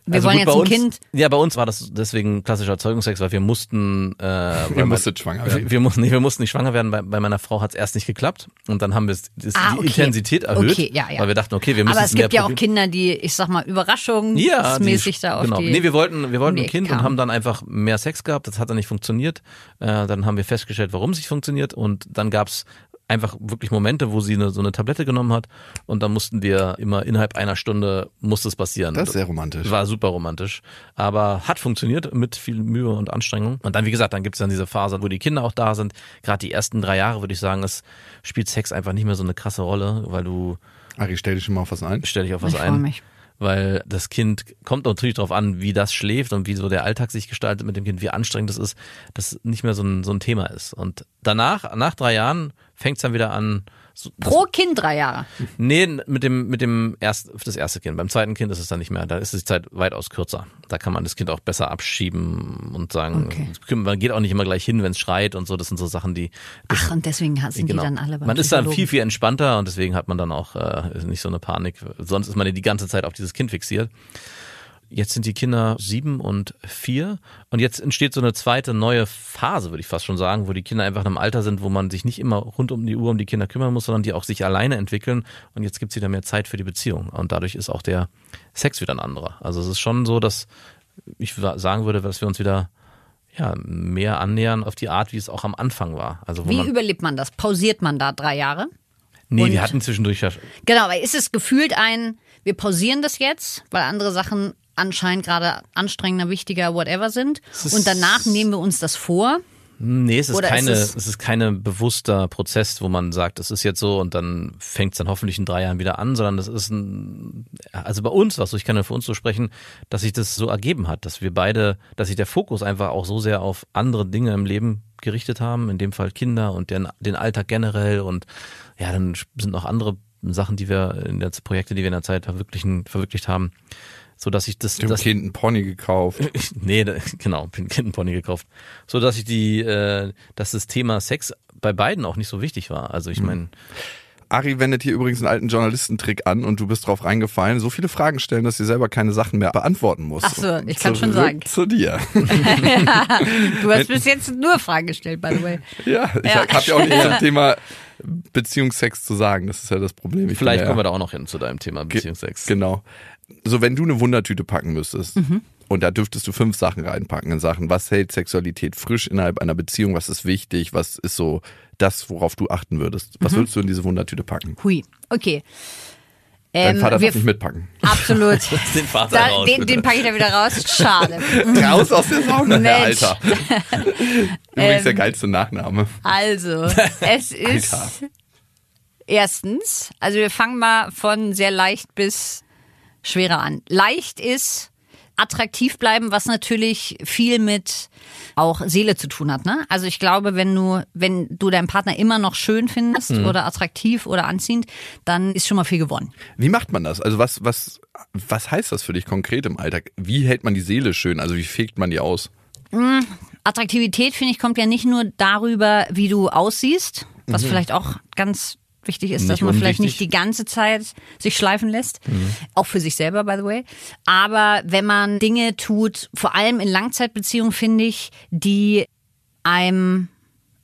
Wir also wollen gut, jetzt ein uns, Kind. Ja, bei uns war das deswegen klassischer Zeugungssex, weil wir mussten, äh, mein- musstet schwanger werden. wir, wir mussten, nee, wir mussten nicht schwanger werden. Bei, bei meiner Frau hat es erst nicht geklappt und dann haben wir es- Ah, die okay. Intensität erhöht, Okay, ja, ja. weil wir dachten, okay, wir müssen Aber es mehr gibt ja auch. Kinder, die, ich sag mal, Ja, die- überraschungsmäßig da auf genau. die. Nee, wir wollten, wir wollten die ein Kind Ecke und haben dann einfach mehr Sex gehabt. Das hat dann nicht funktioniert. Äh, dann haben wir festgestellt, warum es nicht funktioniert. Und dann gab's einfach wirklich Momente, wo sie eine, so eine Tablette genommen hat. Und dann mussten wir immer innerhalb einer Stunde musste es passieren. Das ist sehr romantisch. War super romantisch. Aber hat funktioniert mit viel Mühe und Anstrengung. Und dann, wie gesagt, dann gibt's dann diese Phase, wo die Kinder auch da sind. Gerade die ersten drei Jahre, würde ich sagen, es spielt Sex einfach nicht mehr so eine krasse Rolle, weil du Ari, stell dich schon mal auf was ein. stell dich auf was ich ein freue mich. Weil das Kind kommt natürlich darauf an, wie das schläft und wie so der Alltag sich gestaltet mit dem Kind, wie anstrengend es ist, dass nicht mehr so ein, so ein Thema ist. Und danach, nach drei Jahren, fängt es dann wieder an. So, Pro Kind drei Jahre. nee, mit dem, mit dem erst, das erste Kind. Beim zweiten Kind ist es dann nicht mehr. Da ist die Zeit weitaus kürzer. Da kann man das Kind auch besser abschieben und sagen, Okay. man geht auch nicht immer gleich hin, wenn es schreit und so. Das sind so Sachen, die. Ach, und deswegen sind genau. die dann alle beim Man ist dann viel, viel entspannter und deswegen hat man dann auch äh, nicht so eine Panik. Sonst ist man ja die ganze Zeit auf dieses Kind fixiert. Jetzt sind die Kinder sieben und vier und jetzt entsteht so eine zweite neue Phase, würde ich fast schon sagen, wo die Kinder einfach in einem Alter sind, wo man sich nicht immer rund um die Uhr um die Kinder kümmern muss, sondern die auch sich alleine entwickeln und jetzt gibt's wieder mehr Zeit für die Beziehung und dadurch ist auch der Sex wieder ein anderer. Also es ist schon so, dass ich sagen würde, dass wir uns wieder ja, mehr annähern auf die Art, wie es auch am Anfang war. Also Wie man, überlebt man das? Pausiert man da drei Jahre? nee, und- wir hatten zwischendurch ja Genau, aber ist es gefühlt ein, wir pausieren das jetzt, weil andere Sachen anscheinend gerade anstrengender, wichtiger, whatever sind. Und danach nehmen wir uns das vor. Nee, es ist Oder keine, ist es, es- ist keine bewusster Prozess, wo man sagt, es ist jetzt so und dann fängt es dann hoffentlich in drei Jahren wieder an, sondern das ist ein, also bei uns, was ich kann ja für uns so sprechen, dass sich das so ergeben hat, dass wir beide, dass sich der Fokus einfach auch so sehr auf andere Dinge im Leben gerichtet haben, in dem Fall Kinder und den, den Alltag generell und ja, dann sind noch andere Sachen, die wir in der Projekte, die wir in der Zeit verwirklichen, verwirklicht haben, so dass ich das, Dem das Kind einen Pony gekauft. nee, da- genau, bin Kind einen Pony gekauft. So dass ich die, äh, dass das Thema Sex bei beiden auch nicht so wichtig war. Also ich meine, Ari wendet hier übrigens einen alten Journalistentrick an und du bist drauf reingefallen. So viele Fragen stellen, dass sie selber keine Sachen mehr beantworten muss. Ach so, ich kann schon sagen. Zu dir. Du hast bis jetzt nur Fragen gestellt, by the way. Ja, ich Ja. habe ja auch nichts zum Thema Beziehungsex zu sagen. Das ist ja das Problem. Ich vielleicht ja, kommen wir da auch noch hin zu deinem Thema Ge- Beziehungsex. Genau. So, wenn du eine Wundertüte packen müsstest Mhm. und da dürftest du fünf Sachen reinpacken in Sachen, was hält Sexualität frisch innerhalb einer Beziehung, was ist wichtig, was ist so das, worauf du achten würdest. Mhm. Was würdest du in diese Wundertüte packen? Hui, okay. Dein Ähm, Vater wir darf nicht mitpacken. Absolut. Den Vater Da, raus, den, den packe ich da wieder raus. Schade. Raus aus der Sauna, Herr. Alter. Übrigens der geilste Nachname. Also, es ist Alter. erstens, also wir fangen mal von sehr leicht bis schwerer an. Leicht ist attraktiv bleiben, was natürlich viel mit auch Seele zu tun hat. Ne? Also ich glaube, wenn du, wenn du deinen Partner immer noch schön findest oder attraktiv oder anziehend, dann ist schon mal viel gewonnen. Wie macht man das? Also was, was, was heißt das für dich konkret im Alltag? Wie hält man die Seele schön? Also wie fegt man die aus? Attraktivität, finde ich, kommt ja nicht nur darüber, wie du aussiehst, was vielleicht auch ganz wichtig ist, dass Nicht man vielleicht nicht die ganze Zeit sich schleifen lässt. Auch für sich selber, by the way. Aber wenn man Dinge tut, vor allem in Langzeitbeziehungen, finde ich, die einem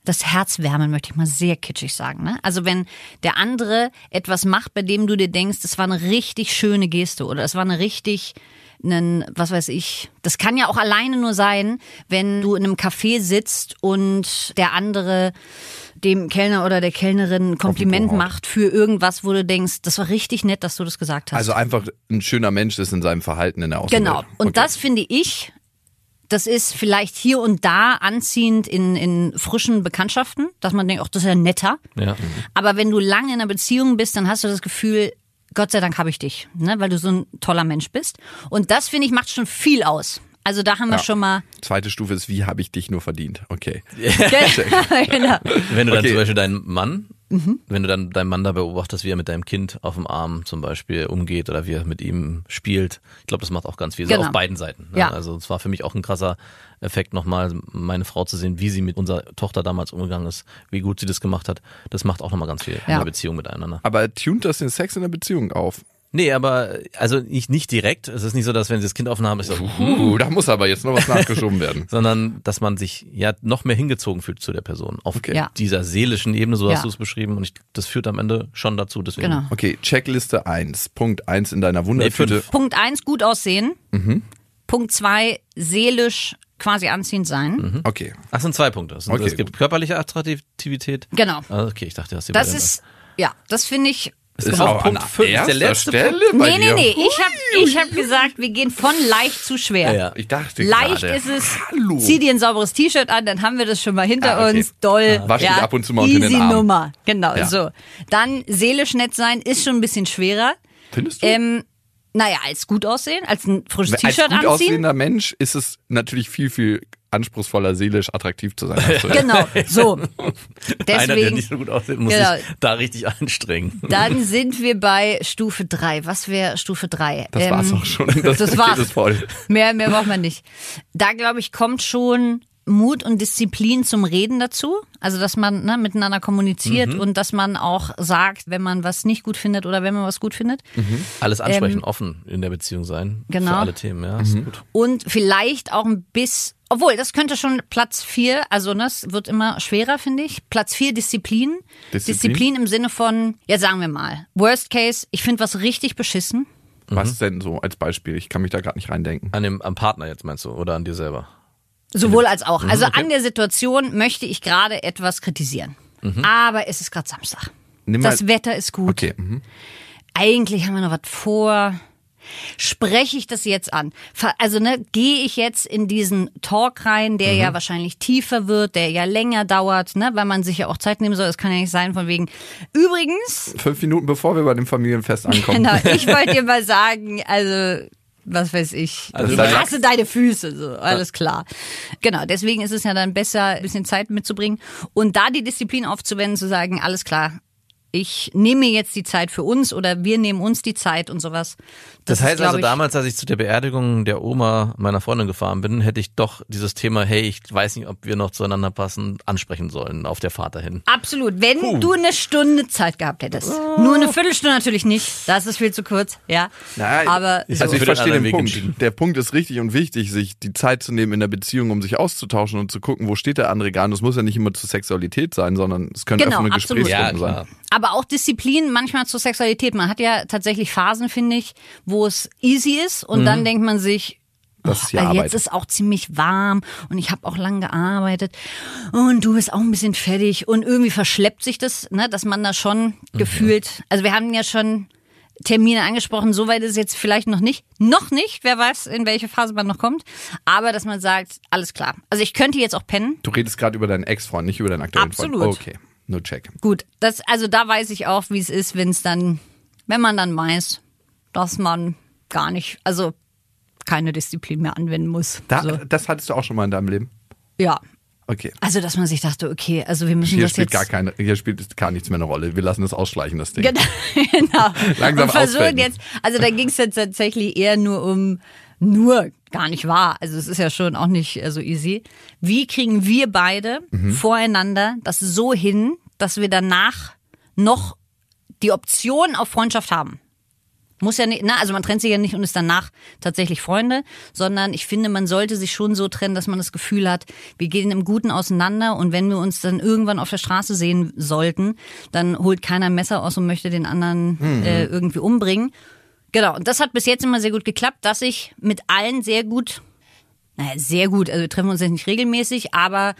das Herz wärmen, möchte ich mal sehr kitschig sagen. Ne? Also wenn der andere etwas macht, bei dem du dir denkst, das war eine richtig schöne Geste oder es war eine richtig, einen, was weiß ich, das kann ja auch alleine nur sein, wenn du in einem Café sitzt und der andere dem Kellner oder der Kellnerin ein Kompliment macht für irgendwas, wo du denkst, das war richtig nett, dass du das gesagt hast. Also einfach ein schöner Mensch ist in seinem Verhalten in der Außenwelt. Genau. Und Okay. das finde ich, das ist vielleicht hier und da anziehend in, in frischen Bekanntschaften, dass man denkt, ach, das ist ja netter. Ja. Aber wenn du lange in einer Beziehung bist, dann hast du das Gefühl, Gott sei Dank habe ich dich, ne? weil du so ein toller Mensch bist. Und das, finde ich, macht schon viel aus. Also da haben wir Ja. schon mal. Zweite Stufe ist, wie habe ich dich nur verdient? Okay. genau. Wenn du dann Okay. zum Beispiel deinen Mann, Mhm. wenn du dann deinen Mann da beobachtest, wie er mit deinem Kind auf dem Arm zum Beispiel umgeht oder wie er mit ihm spielt, ich glaube, das macht auch ganz viel. So Genau. auf beiden Seiten. Ne? Ja. Also es war für mich auch ein krasser Effekt, nochmal meine Frau zu sehen, wie sie mit unserer Tochter damals umgegangen ist, wie gut sie das gemacht hat. Das macht auch nochmal ganz viel in Ja. der Beziehung miteinander. Aber tunt das den Sex in der Beziehung auf? Nee, aber also nicht, nicht direkt. Es ist nicht so, dass wenn sie das Kind aufnahmen, ich so, Uh, da muss aber jetzt noch was nachgeschoben werden. sondern dass man sich ja noch mehr hingezogen fühlt zu der Person. Auf Okay. Ja. dieser seelischen Ebene, so Ja. hast du es beschrieben. Und ich, das führt am Ende schon dazu. Deswegen. Genau. Okay, Checkliste 1. Punkt 1 in deiner Nee, Wundertüte. fünf. Punkt eins, gut aussehen. Mhm. Punkt zwei, seelisch quasi anziehend sein. okay. Ach, sind zwei Punkte. Es, sind, Okay, es gibt körperliche Attraktivität. Genau. Ah, Okay, ich dachte, du hast die Das ist, ja, das finde ich. Ist das auch Punkt 5, der letzte Stelle Punkt. bei Nee, nee, dir? nee. Ich habe ich hab gesagt, wir gehen von leicht zu schwer. Ja, ja. Ich dachte Leicht gerade. ist es, Hallo. zieh dir ein sauberes T-Shirt an, dann haben wir das schon mal hinter Ah, okay. uns. Doll. Wasch dich ja, ab und zu mal unter den Arm. Nummer. Genau, Ja. so. Dann seelisch nett sein ist schon ein bisschen schwerer. Findest du? Ähm, naja, als gut aussehen, als ein frisches Als T-Shirt gut anziehen. aussehender Mensch ist es natürlich viel, viel anspruchsvoller, seelisch attraktiv zu sein. Genau, so. Einer, der Deswegen, nicht so gut aussieht, muss Genau. sich da richtig anstrengen. dann sind wir bei Stufe 3. Was wäre Stufe 3? Das war's auch schon. Das, das war's. voll. Mehr, mehr braucht man nicht. Da, glaube ich, kommt schon Mut und Disziplin zum Reden dazu. Also, dass man ne, miteinander kommuniziert Mhm. und dass man auch sagt, wenn man was nicht gut findet oder wenn man was gut findet. Alles ansprechen, offen in der Beziehung sein. Ähm, Genau. Für alle Themen, ja. Ist gut. Und vielleicht auch ein bisschen, obwohl, das könnte schon Platz 4, also ne, das wird immer schwerer, finde ich. Platz 4, Disziplin. Disziplin? im Sinne von, ja, sagen wir mal, Worst Case, ich finde was richtig beschissen. Was denn so als Beispiel? Ich kann mich da gerade nicht reindenken. An dem, am Partner jetzt meinst du oder an dir selber? Sowohl als auch. Mhm, Also an der Situation möchte ich gerade etwas kritisieren. Aber es ist gerade Samstag. Das Wetter ist gut. Okay. Mhm. Eigentlich haben wir noch was vor. Spreche ich das jetzt an? Also ne, gehe ich jetzt in diesen Talk rein, der ja wahrscheinlich tiefer wird, der ja länger dauert, ne, weil man sich ja auch Zeit nehmen soll. Es kann ja nicht sein von wegen. Übrigens, Fünf Minuten bevor wir bei dem Familienfest ankommen. genau, ich wollte dir mal sagen, also was weiß ich, Also ich hasse deine Füße, so alles klar. Genau, deswegen ist es ja dann besser, ein bisschen Zeit mitzubringen und da die Disziplin aufzuwenden, zu sagen, alles klar. Ich nehme mir jetzt die Zeit für uns oder wir nehmen uns die Zeit und sowas. Das, ist, heißt glaub also ich, damals, als ich zu der Beerdigung der Oma meiner Freundin gefahren bin, hätte ich doch dieses Thema, hey, ich weiß nicht, ob wir noch zueinander passen, ansprechen sollen auf der Fahrt dahin. Absolut. Wenn du eine Stunde Zeit gehabt hättest. Nur eine Viertelstunde natürlich nicht. Das ist viel zu kurz, ja. Nein, Aber ist also so ich für den verstehe den Weg Punkt. Der Punkt ist richtig und wichtig, sich die Zeit zu nehmen in der Beziehung, um sich auszutauschen und zu gucken, wo steht der andere gerade. Das muss ja nicht immer zur Sexualität sein, sondern es können Genau, offene absolut. Gesprächsrunden Ja, sein. Aber auch Disziplin manchmal zur Sexualität. Man hat ja tatsächlich Phasen, finde ich, wo es easy ist und dann denkt man sich, Das ist ja äh, Arbeit. jetzt ist auch ziemlich warm und ich habe auch lang gearbeitet und du bist auch ein bisschen fertig und irgendwie verschleppt sich das, ne, dass man da schon gefühlt, also wir haben ja schon Termine angesprochen, soweit ist es jetzt vielleicht noch nicht, noch nicht, wer weiß, in welche Phase man noch kommt, aber dass man sagt, alles klar. Also ich könnte jetzt auch pennen, Du redest gerade über deinen Ex-Freund, nicht über deinen aktuellen Absolut. Freund. Okay, nur check. Gut, das, also da weiß ich auch, wie es ist, wenn es dann, wenn man dann weiß, dass man gar nicht, also keine Disziplin mehr anwenden muss. Da, so. Das hattest du auch schon mal in deinem Leben? Ja. Okay. Also, dass man sich dachte, okay, also wir müssen Hier das spielt jetzt. gar keine, hier spielt gar nichts mehr eine Rolle. Wir lassen das ausschleichen, das Ding. Genau. genau. Langsam und versuchen jetzt, also da ging es jetzt tatsächlich eher nur um, nur gar nicht wahr. Also es ist ja schon auch nicht äh, so easy. Wie kriegen wir beide Mhm. voreinander das so hin, dass wir danach noch die Option auf Freundschaft haben? Muss ja nicht, ne, also man trennt sich ja nicht und ist danach tatsächlich Freunde, sondern ich finde, man sollte sich schon so trennen, dass man das Gefühl hat, wir gehen im Guten auseinander und wenn wir uns dann irgendwann auf der Straße sehen sollten, dann holt keiner ein Messer aus und möchte den anderen äh, irgendwie umbringen. Genau, und das hat bis jetzt immer sehr gut geklappt, dass ich mit allen sehr gut naja, sehr gut. Also wir treffen uns jetzt nicht regelmäßig, aber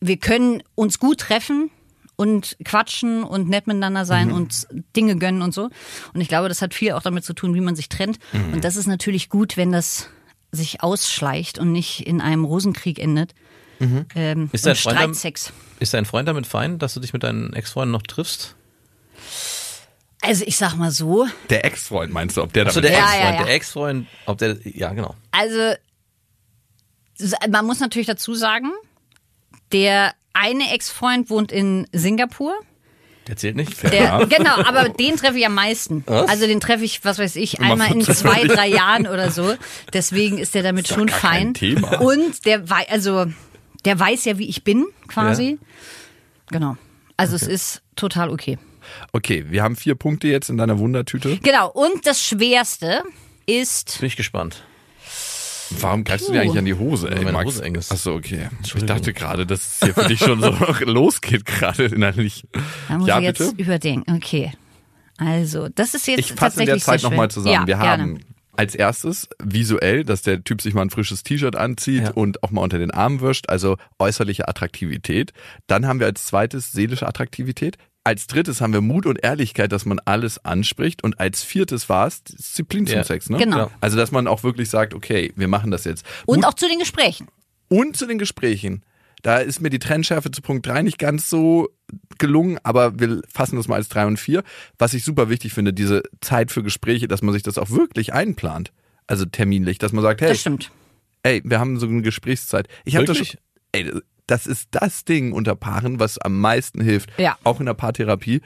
wir können uns gut treffen und quatschen und nett miteinander sein und Dinge gönnen und so. Und ich glaube, das hat viel auch damit zu tun, wie man sich trennt. Und das ist natürlich gut, wenn das sich ausschleicht und nicht in einem Rosenkrieg endet. Ähm, Ist dein Freund Streitsex. Ist dein Freund damit fein, dass du dich mit deinen Ex-Freunden noch triffst? Also ich sag mal so, Der Ex-Freund meinst du, ob der Achso, damit der Ja, Ex-Freund, ja, ja. der Ex-Freund, ob der, ja, genau. Also, man muss natürlich dazu sagen, der eine Ex-Freund wohnt in Singapur. Der zählt nicht. Der, genau, aber den treffe ich am meisten. Also den treffe ich, was weiß ich, einmal in zwei, drei Jahren oder so. Deswegen ist der damit schon gar kein fein. Thema. Und der weiß, also der weiß ja, wie ich bin, quasi. Genau. Also es ist total okay. Okay, wir haben vier Punkte jetzt in deiner Wundertüte. Genau. Und das Schwerste ist, Bin ich gespannt. Warum greifst du dir eigentlich an die Hose, ey, meine Max? Hose eng ist. Achso, okay. Ich dachte gerade, dass es hier für dich schon so losgeht, gerade innerlich. da muss Ja, ich jetzt bitte? überdenken. Okay. Also, das ist jetzt Ich fasse in der Zeit nochmal zusammen. Ja, wir gerne. haben als erstes visuell, dass der Typ sich mal ein frisches T-Shirt anzieht Ja. und auch mal unter den Arm wischt, also äußerliche Attraktivität. Dann haben wir als zweites seelische Attraktivität. Als drittes haben wir Mut und Ehrlichkeit, dass man alles anspricht. Und als viertes war es Disziplin zum Ja. Sex, ne? Genau. Also, dass man auch wirklich sagt, okay, wir machen das jetzt. Und Mut auch zu den Gesprächen. und zu den Gesprächen. Da ist mir die Trennschärfe zu Punkt 3 nicht ganz so gelungen, aber wir fassen das mal als 3 und 4. Was ich super wichtig finde, diese Zeit für Gespräche, dass man sich das auch wirklich einplant. Also terminlich, dass man sagt, hey, Das stimmt. ey, wir haben so eine Gesprächszeit. Ich habe das schon, Wirklich? ey, das ist das Ding unter Paaren, was am meisten hilft. Ja. Auch in der Paartherapie.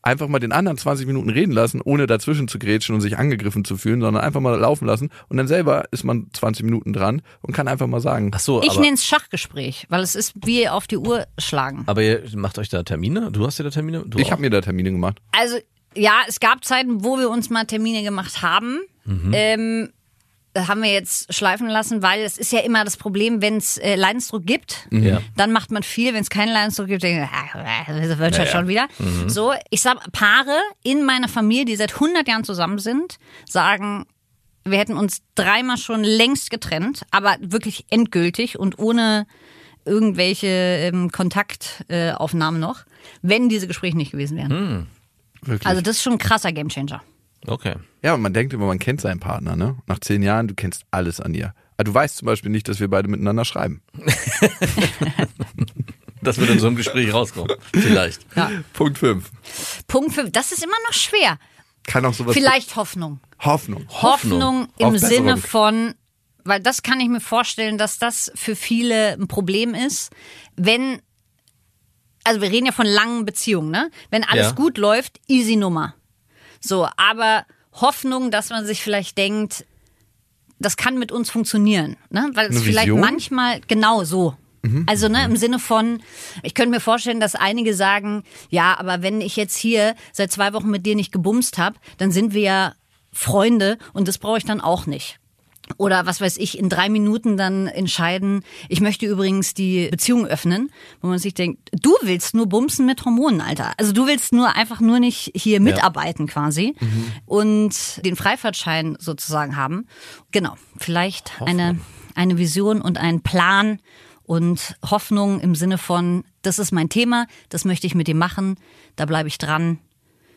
Einfach mal den anderen 20 Minuten reden lassen, ohne dazwischen zu grätschen und sich angegriffen zu fühlen, sondern einfach mal laufen lassen. Und dann selber ist man 20 Minuten dran und kann einfach mal sagen, Ach so, Ich aber, nenne es Schachgespräch, weil es ist wie auf die Uhr schlagen. aber ihr macht euch da Termine? Du hast ja da Termine? Du ich auch? habe mir da Termine gemacht. Also ja, es gab Zeiten, wo wir uns mal Termine gemacht haben. Ähm, das haben wir jetzt schleifen lassen, weil es ist ja immer das Problem, wenn es äh, Leidensdruck gibt, Ja. dann macht man viel. Wenn es keinen Leidensdruck gibt, denke ich, das wird Ja, schon wieder. So, ich sag, Paare in meiner Familie, die seit 100 Jahren zusammen sind, sagen, wir hätten uns dreimal schon längst getrennt, aber wirklich endgültig und ohne irgendwelche ähm, Kontaktaufnahmen äh, noch, wenn diese Gespräche nicht gewesen wären. Wirklich. Also das ist schon ein krasser Gamechanger. Okay. Ja, und man denkt immer, man kennt seinen Partner, ne? Nach zehn Jahren, du kennst alles an ihr. Aber du weißt zum Beispiel nicht, dass wir beide miteinander schreiben. Das wird in so einem Gespräch rauskommen. Vielleicht. Punkt 5. Punkt 5. Das ist immer noch schwer. Kann auch sowas. Vielleicht Hoffnung. Hoffnung. Hoffnung im Auf Besserung. Sinne von, weil das kann ich mir vorstellen, dass das für viele ein Problem ist, wenn, also wir reden ja von langen Beziehungen, ne? Wenn alles Ja. gut läuft, easy Nummer. So, aber Hoffnung, dass man sich vielleicht denkt, das kann mit uns funktionieren, ne? Weil es vielleicht manchmal genau so. Also ne, im Sinne von, ich könnte mir vorstellen, dass einige sagen, ja, aber wenn ich jetzt hier seit zwei Wochen mit dir nicht gebumst habe, dann sind wir ja Freunde und das brauche ich dann auch nicht. Oder was weiß ich, in drei Minuten dann entscheiden, ich möchte übrigens die Beziehung öffnen, wo man sich denkt, du willst nur bumsen mit Hormonen, Alter. Also du willst nur einfach nur nicht hier mitarbeiten quasi und den Freifahrtschein sozusagen haben. Genau, vielleicht eine, eine Vision und einen Plan und Hoffnung im Sinne von, das ist mein Thema, das möchte ich mit dir machen, da bleibe ich dran.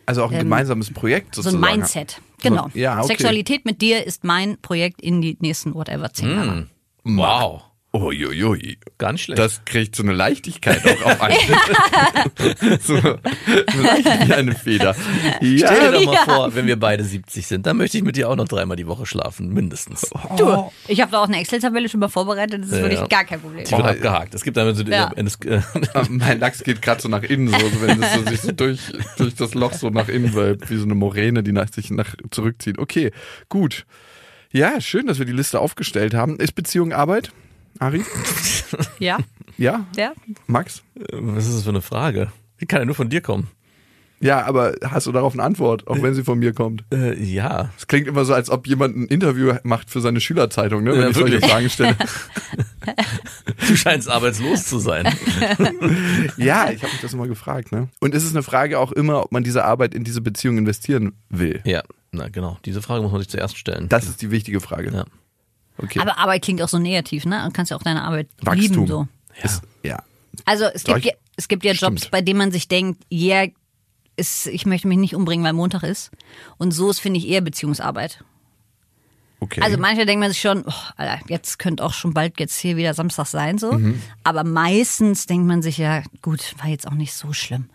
Also auch ein gemeinsames Projekt Ähm, So ein sozusagen. Mindset. Genau. Ja, okay. Sexualität mit dir ist mein Projekt in die nächsten whatever zehn Jahre. Wow. Uiuiui. Nicht schlecht. Das kriegt so eine Leichtigkeit auch auf einen. so, so leicht wie eine Feder. Ja. Stell dir doch mal Ja. vor, wenn wir beide 70 sind, dann möchte ich mit dir auch noch dreimal die Woche schlafen, mindestens. Du, ich habe da auch eine Excel-Tabelle schon mal vorbereitet, das ist Ja, wirklich gar kein Problem. Die wird Boah, abgehakt. Es gibt dann so Ja. wenn es, äh, mein Lachs geht gerade so nach innen, so, so wenn es so sich so durch, durch das Loch so nach innen wölbt, wie so eine Moräne, die nach, sich nach zurückzieht. Okay, gut. Ja, schön, dass wir die Liste aufgestellt haben. Ist Beziehung Arbeit? Ari? Ja, Ja? ja. Max? was ist das für eine Frage? Die kann ja nur von dir kommen. Ja, aber hast du darauf eine Antwort, auch wenn sie von mir kommt? Äh, ja. Es klingt immer so, als ob jemand ein Interview macht für seine Schülerzeitung, ne? wenn Ja, ich solche. Fragen stelle. Du scheinst arbeitslos zu sein. ja, ich habe mich das immer gefragt. Ne? Und ist es eine Frage auch immer, ob man diese Arbeit in diese Beziehung investieren will? Ja, na genau. Diese Frage muss man sich zuerst stellen. Das ist die wichtige Frage. Ja. Okay. Aber Arbeit klingt auch so negativ, ne? Du kannst ja auch deine Arbeit Wachstum. lieben so. Ist, ja. Also es Doch, gibt, ja, es gibt ja Jobs, Stimmt. bei denen man sich denkt, yeah, ist, ich möchte mich nicht umbringen, weil Montag ist. Und so ist, finde ich, eher Beziehungsarbeit. Okay. Also manche denken man sich schon, oh, Alter, jetzt könnte auch schon bald jetzt hier wieder Samstag sein so. Mhm. Aber meistens denkt man sich ja, gut, war jetzt auch nicht so schlimm.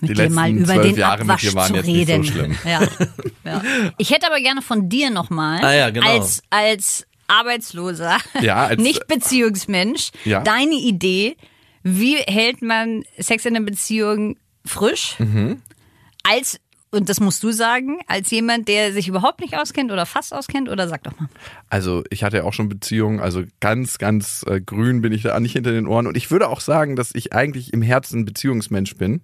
Mit Die dir mal über den Jahre mit Abwasch dir waren zu jetzt nicht so reden. schlimm. Ja, ja. Ich hätte aber gerne von dir nochmal Ah ja, genau. als, als Arbeitsloser, Ja, als- nicht Beziehungsmensch, Ja. deine Idee, wie hält man Sex in einer Beziehung frisch? Mhm. Als, und das musst du sagen, als jemand, der sich überhaupt nicht auskennt oder fast auskennt, oder sag doch mal. Also ich hatte ja auch schon Beziehungen, also ganz, ganz äh, grün bin ich da nicht hinter den Ohren. Und ich würde auch sagen, dass ich eigentlich im Herzen Beziehungsmensch bin.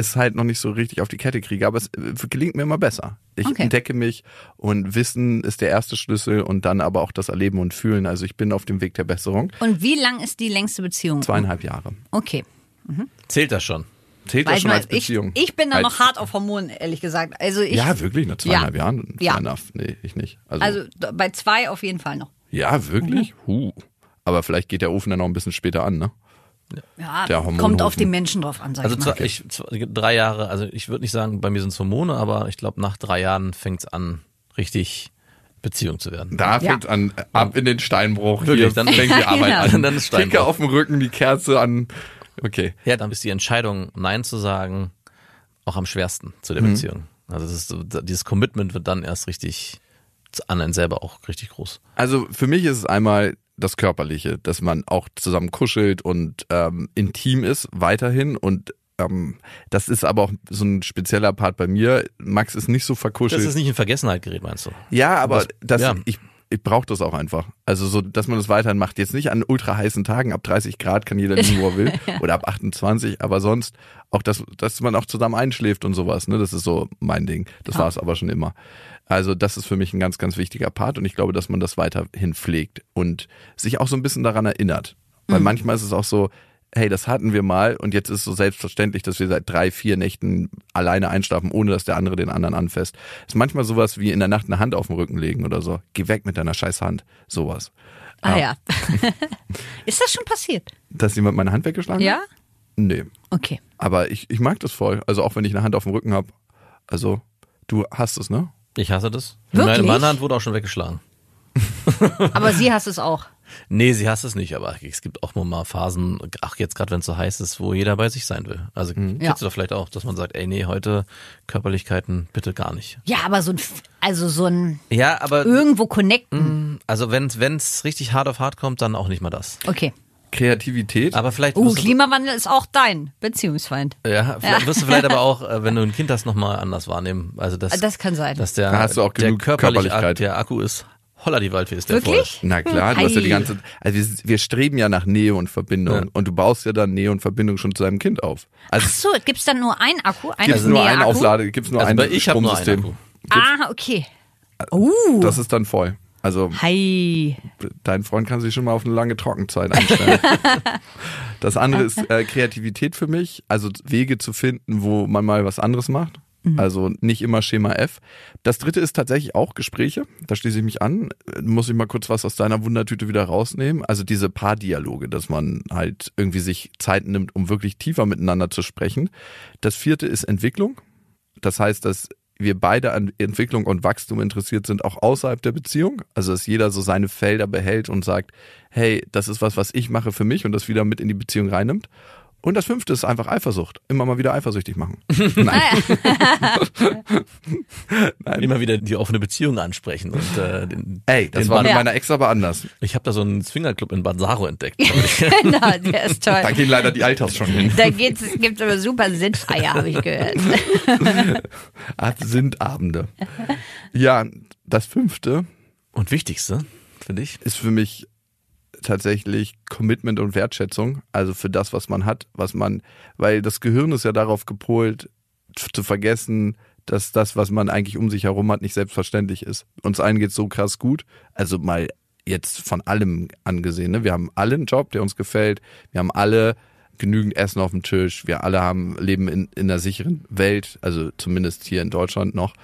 Es halt noch nicht so richtig auf die Kette kriege, aber es äh, gelingt mir immer besser. Ich Okay. entdecke mich und Wissen ist der erste Schlüssel und dann aber auch das Erleben und Fühlen. Also ich bin auf dem Weg der Besserung. Und wie lang ist die längste Beziehung? Zweieinhalb Jahre. Okay. Zählt das schon? Zählt Weil das schon mal, als Beziehung? ich, ich bin da Als- noch hart auf Hormonen, ehrlich gesagt. Also ich, Ja, wirklich? Nach zweieinhalb Ja. Jahren? Ja. Nee, ich nicht. Also, Also bei zwei auf jeden Fall noch. ja, wirklich? Mhm. Huh. Aber vielleicht geht der Ofen dann noch ein bisschen später an, ne? Ja, Der kommt auf den Menschen drauf an, sag Also ich mal. zwar- ich, zwei- drei Jahre, also ich würde nicht sagen, bei mir sind es Hormone, aber ich glaube, nach drei Jahren fängt es an, richtig Beziehung zu werden. Da Ja. fängt an, ab in den Steinbruch. Wirklich, Hier dann- fängt die Arbeit Ja. an. Dann ist Kicke Steinbruch. auf dem Rücken, die Kerze an. Okay. Ja, dann ist die Entscheidung, Nein zu sagen, auch am schwersten zu der Mhm. Beziehung. Also das ist dieses Commitment wird dann erst richtig an einen selber auch richtig groß. Also für mich ist es einmal das Körperliche, dass man auch zusammen kuschelt und ähm, intim ist weiterhin und ähm, das ist aber auch so ein spezieller Part bei mir. Max ist nicht so verkuschelt. Das ist nicht in Vergessenheit gerät, meinst du? Ja, aber Was- das, ja. ich, ich brauche das auch einfach. Also so, dass man das weiterhin macht. Jetzt nicht an ultra heißen Tagen, ab 30 Grad kann jeder liegen, wo er will. Oder ab 28, aber sonst auch, dass, dass man auch zusammen einschläft und sowas. Ne? Das ist so mein Ding. Das war es aber schon immer. Also das ist für mich ein ganz, ganz wichtiger Part und ich glaube, dass man das weiterhin pflegt und sich auch so ein bisschen daran erinnert. Weil manchmal ist es auch so, hey, das hatten wir mal und jetzt ist es so selbstverständlich, dass wir seit drei, vier Nächten alleine einschlafen, ohne dass der andere den anderen anfasst. Ist manchmal sowas wie in der Nacht eine Hand auf den Rücken legen oder so. Geh weg mit deiner scheiß Hand. Sowas. Ah ja. ist das schon passiert? Dass jemand meine Hand weggeschlagen Ja? hat? Nee. Okay. Aber ich, ich mag das voll. Also auch wenn ich eine Hand auf dem Rücken habe. Also Du hast es, ne? Ich hasse das. Wirklich? Meine, meine Hand wurde auch schon weggeschlagen. Aber sie hasst es auch. Nee, sie hasst es nicht, aber es gibt auch nur mal Phasen, ach jetzt gerade wenn es so heiß ist, wo jeder bei sich sein will. Also Mhm. kennst du doch vielleicht auch, dass man sagt, ey nee, heute Körperlichkeiten bitte gar nicht. Ja, aber so ein, also so ein Ja, aber irgendwo connecten. also wenn es richtig hart auf hart kommt, dann auch nicht mal das. Okay. Kreativität. Aber vielleicht Oh, du- Klimawandel ist auch dein Beziehungsfeind. ja, vielleicht wirst du vielleicht aber auch, äh, wenn du ein Kind hast, nochmal anders wahrnehmen. Also das, Das kann sein. dass der, Da hast du auch genug körperlich, Körperlichkeit. der Akku ist, holla die Waldfee ist der Wirklich? Na klar, du hast ja die ganze also wir, wir streben ja nach Nähe und Verbindung Ja. und du baust ja dann Nähe und Verbindung schon zu deinem Kind auf. Also Ach so, gibt's dann nur ein Akku? Ein gibt's nur einen? Auflade, gibt's nur Also ein ich habe nur einen Stromsystem. Akku. Ah, okay. Uh. Das ist dann voll. Also Hi. dein Freund kann sich schon mal auf eine lange Trockenzeit einstellen. das andere ist äh, Kreativität für mich, also Wege zu finden, wo man mal was anderes macht. Also nicht immer Schema F. Das dritte ist tatsächlich auch Gespräche. Da schließe ich mich an. Muss ich mal kurz was aus deiner Wundertüte wieder rausnehmen. Also diese Paardialoge, dass man halt irgendwie sich Zeit nimmt, um wirklich tiefer miteinander zu sprechen. Das vierte ist Entwicklung. Das heißt, dass wir beide an Entwicklung und Wachstum interessiert sind, auch außerhalb der Beziehung. Also dass jeder so seine Felder behält und sagt, hey, das ist was, was ich mache für mich und das wieder mit in die Beziehung reinnimmt. Und das fünfte ist einfach Eifersucht. Immer mal wieder eifersüchtig machen. Nein. Nein. Immer wieder die offene Beziehung ansprechen und äh, den, Ey, das den war mit Ja. meiner Ex aber anders. Ich habe da so einen Swingerclub in Bansaro entdeckt. genau, der ist toll. Da gehen leider die Alters schon hin. Da gibt's aber super Sinnfeier, habe ich gehört. Absindabende. Ja, das fünfte Und wichtigste, finde ich, ist für mich tatsächlich Commitment und Wertschätzung, also für das, was man hat, was man, weil das Gehirn ist ja darauf gepolt, zu vergessen, dass das, was man eigentlich um sich herum hat, nicht selbstverständlich ist. Uns allen geht's so krass gut, also mal jetzt von allem angesehen. Ne? Wir haben alle einen Job, der uns gefällt. Wir haben alle genügend Essen auf dem Tisch. Wir alle haben leben in, in einer sicheren Welt, also zumindest hier in Deutschland noch.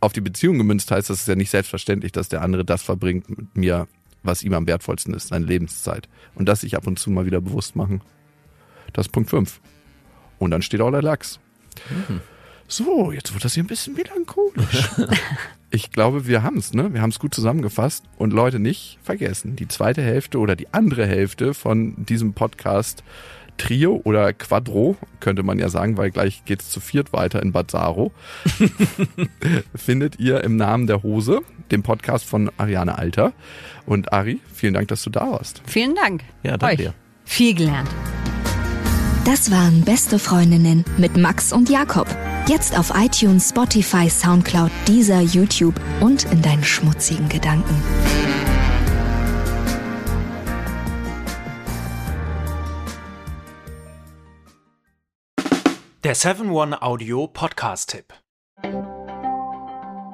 Auf die Beziehung gemünzt heißt das ist ja nicht selbstverständlich, dass der andere das verbringt mit mir, was ihm am wertvollsten ist, seine Lebenszeit. Und das sich ab und zu mal wieder bewusst machen. Das ist Punkt 5. Und dann steht auch der Lachs. So, jetzt wird das hier ein bisschen melancholisch. ich glaube, wir haben es, ne? Wir haben es gut zusammengefasst. Und Leute, nicht vergessen, die zweite Hälfte oder die andere Hälfte von diesem Podcast Trio oder Quadro, könnte man ja sagen, weil gleich geht's zu viert weiter in Bad Saro, findet ihr im Namen der Hose, dem Podcast von Ariane Alter. Und Ari, vielen Dank, dass du da warst. Vielen Dank. Ja, danke Euch. dir. Viel gelernt. Das waren Beste Freundinnen mit Max und Jakob. Jetzt auf iTunes, Spotify, Soundcloud, Deezer, YouTube und in deinen schmutzigen Gedanken. Der 7-One-Audio-Podcast-Tipp.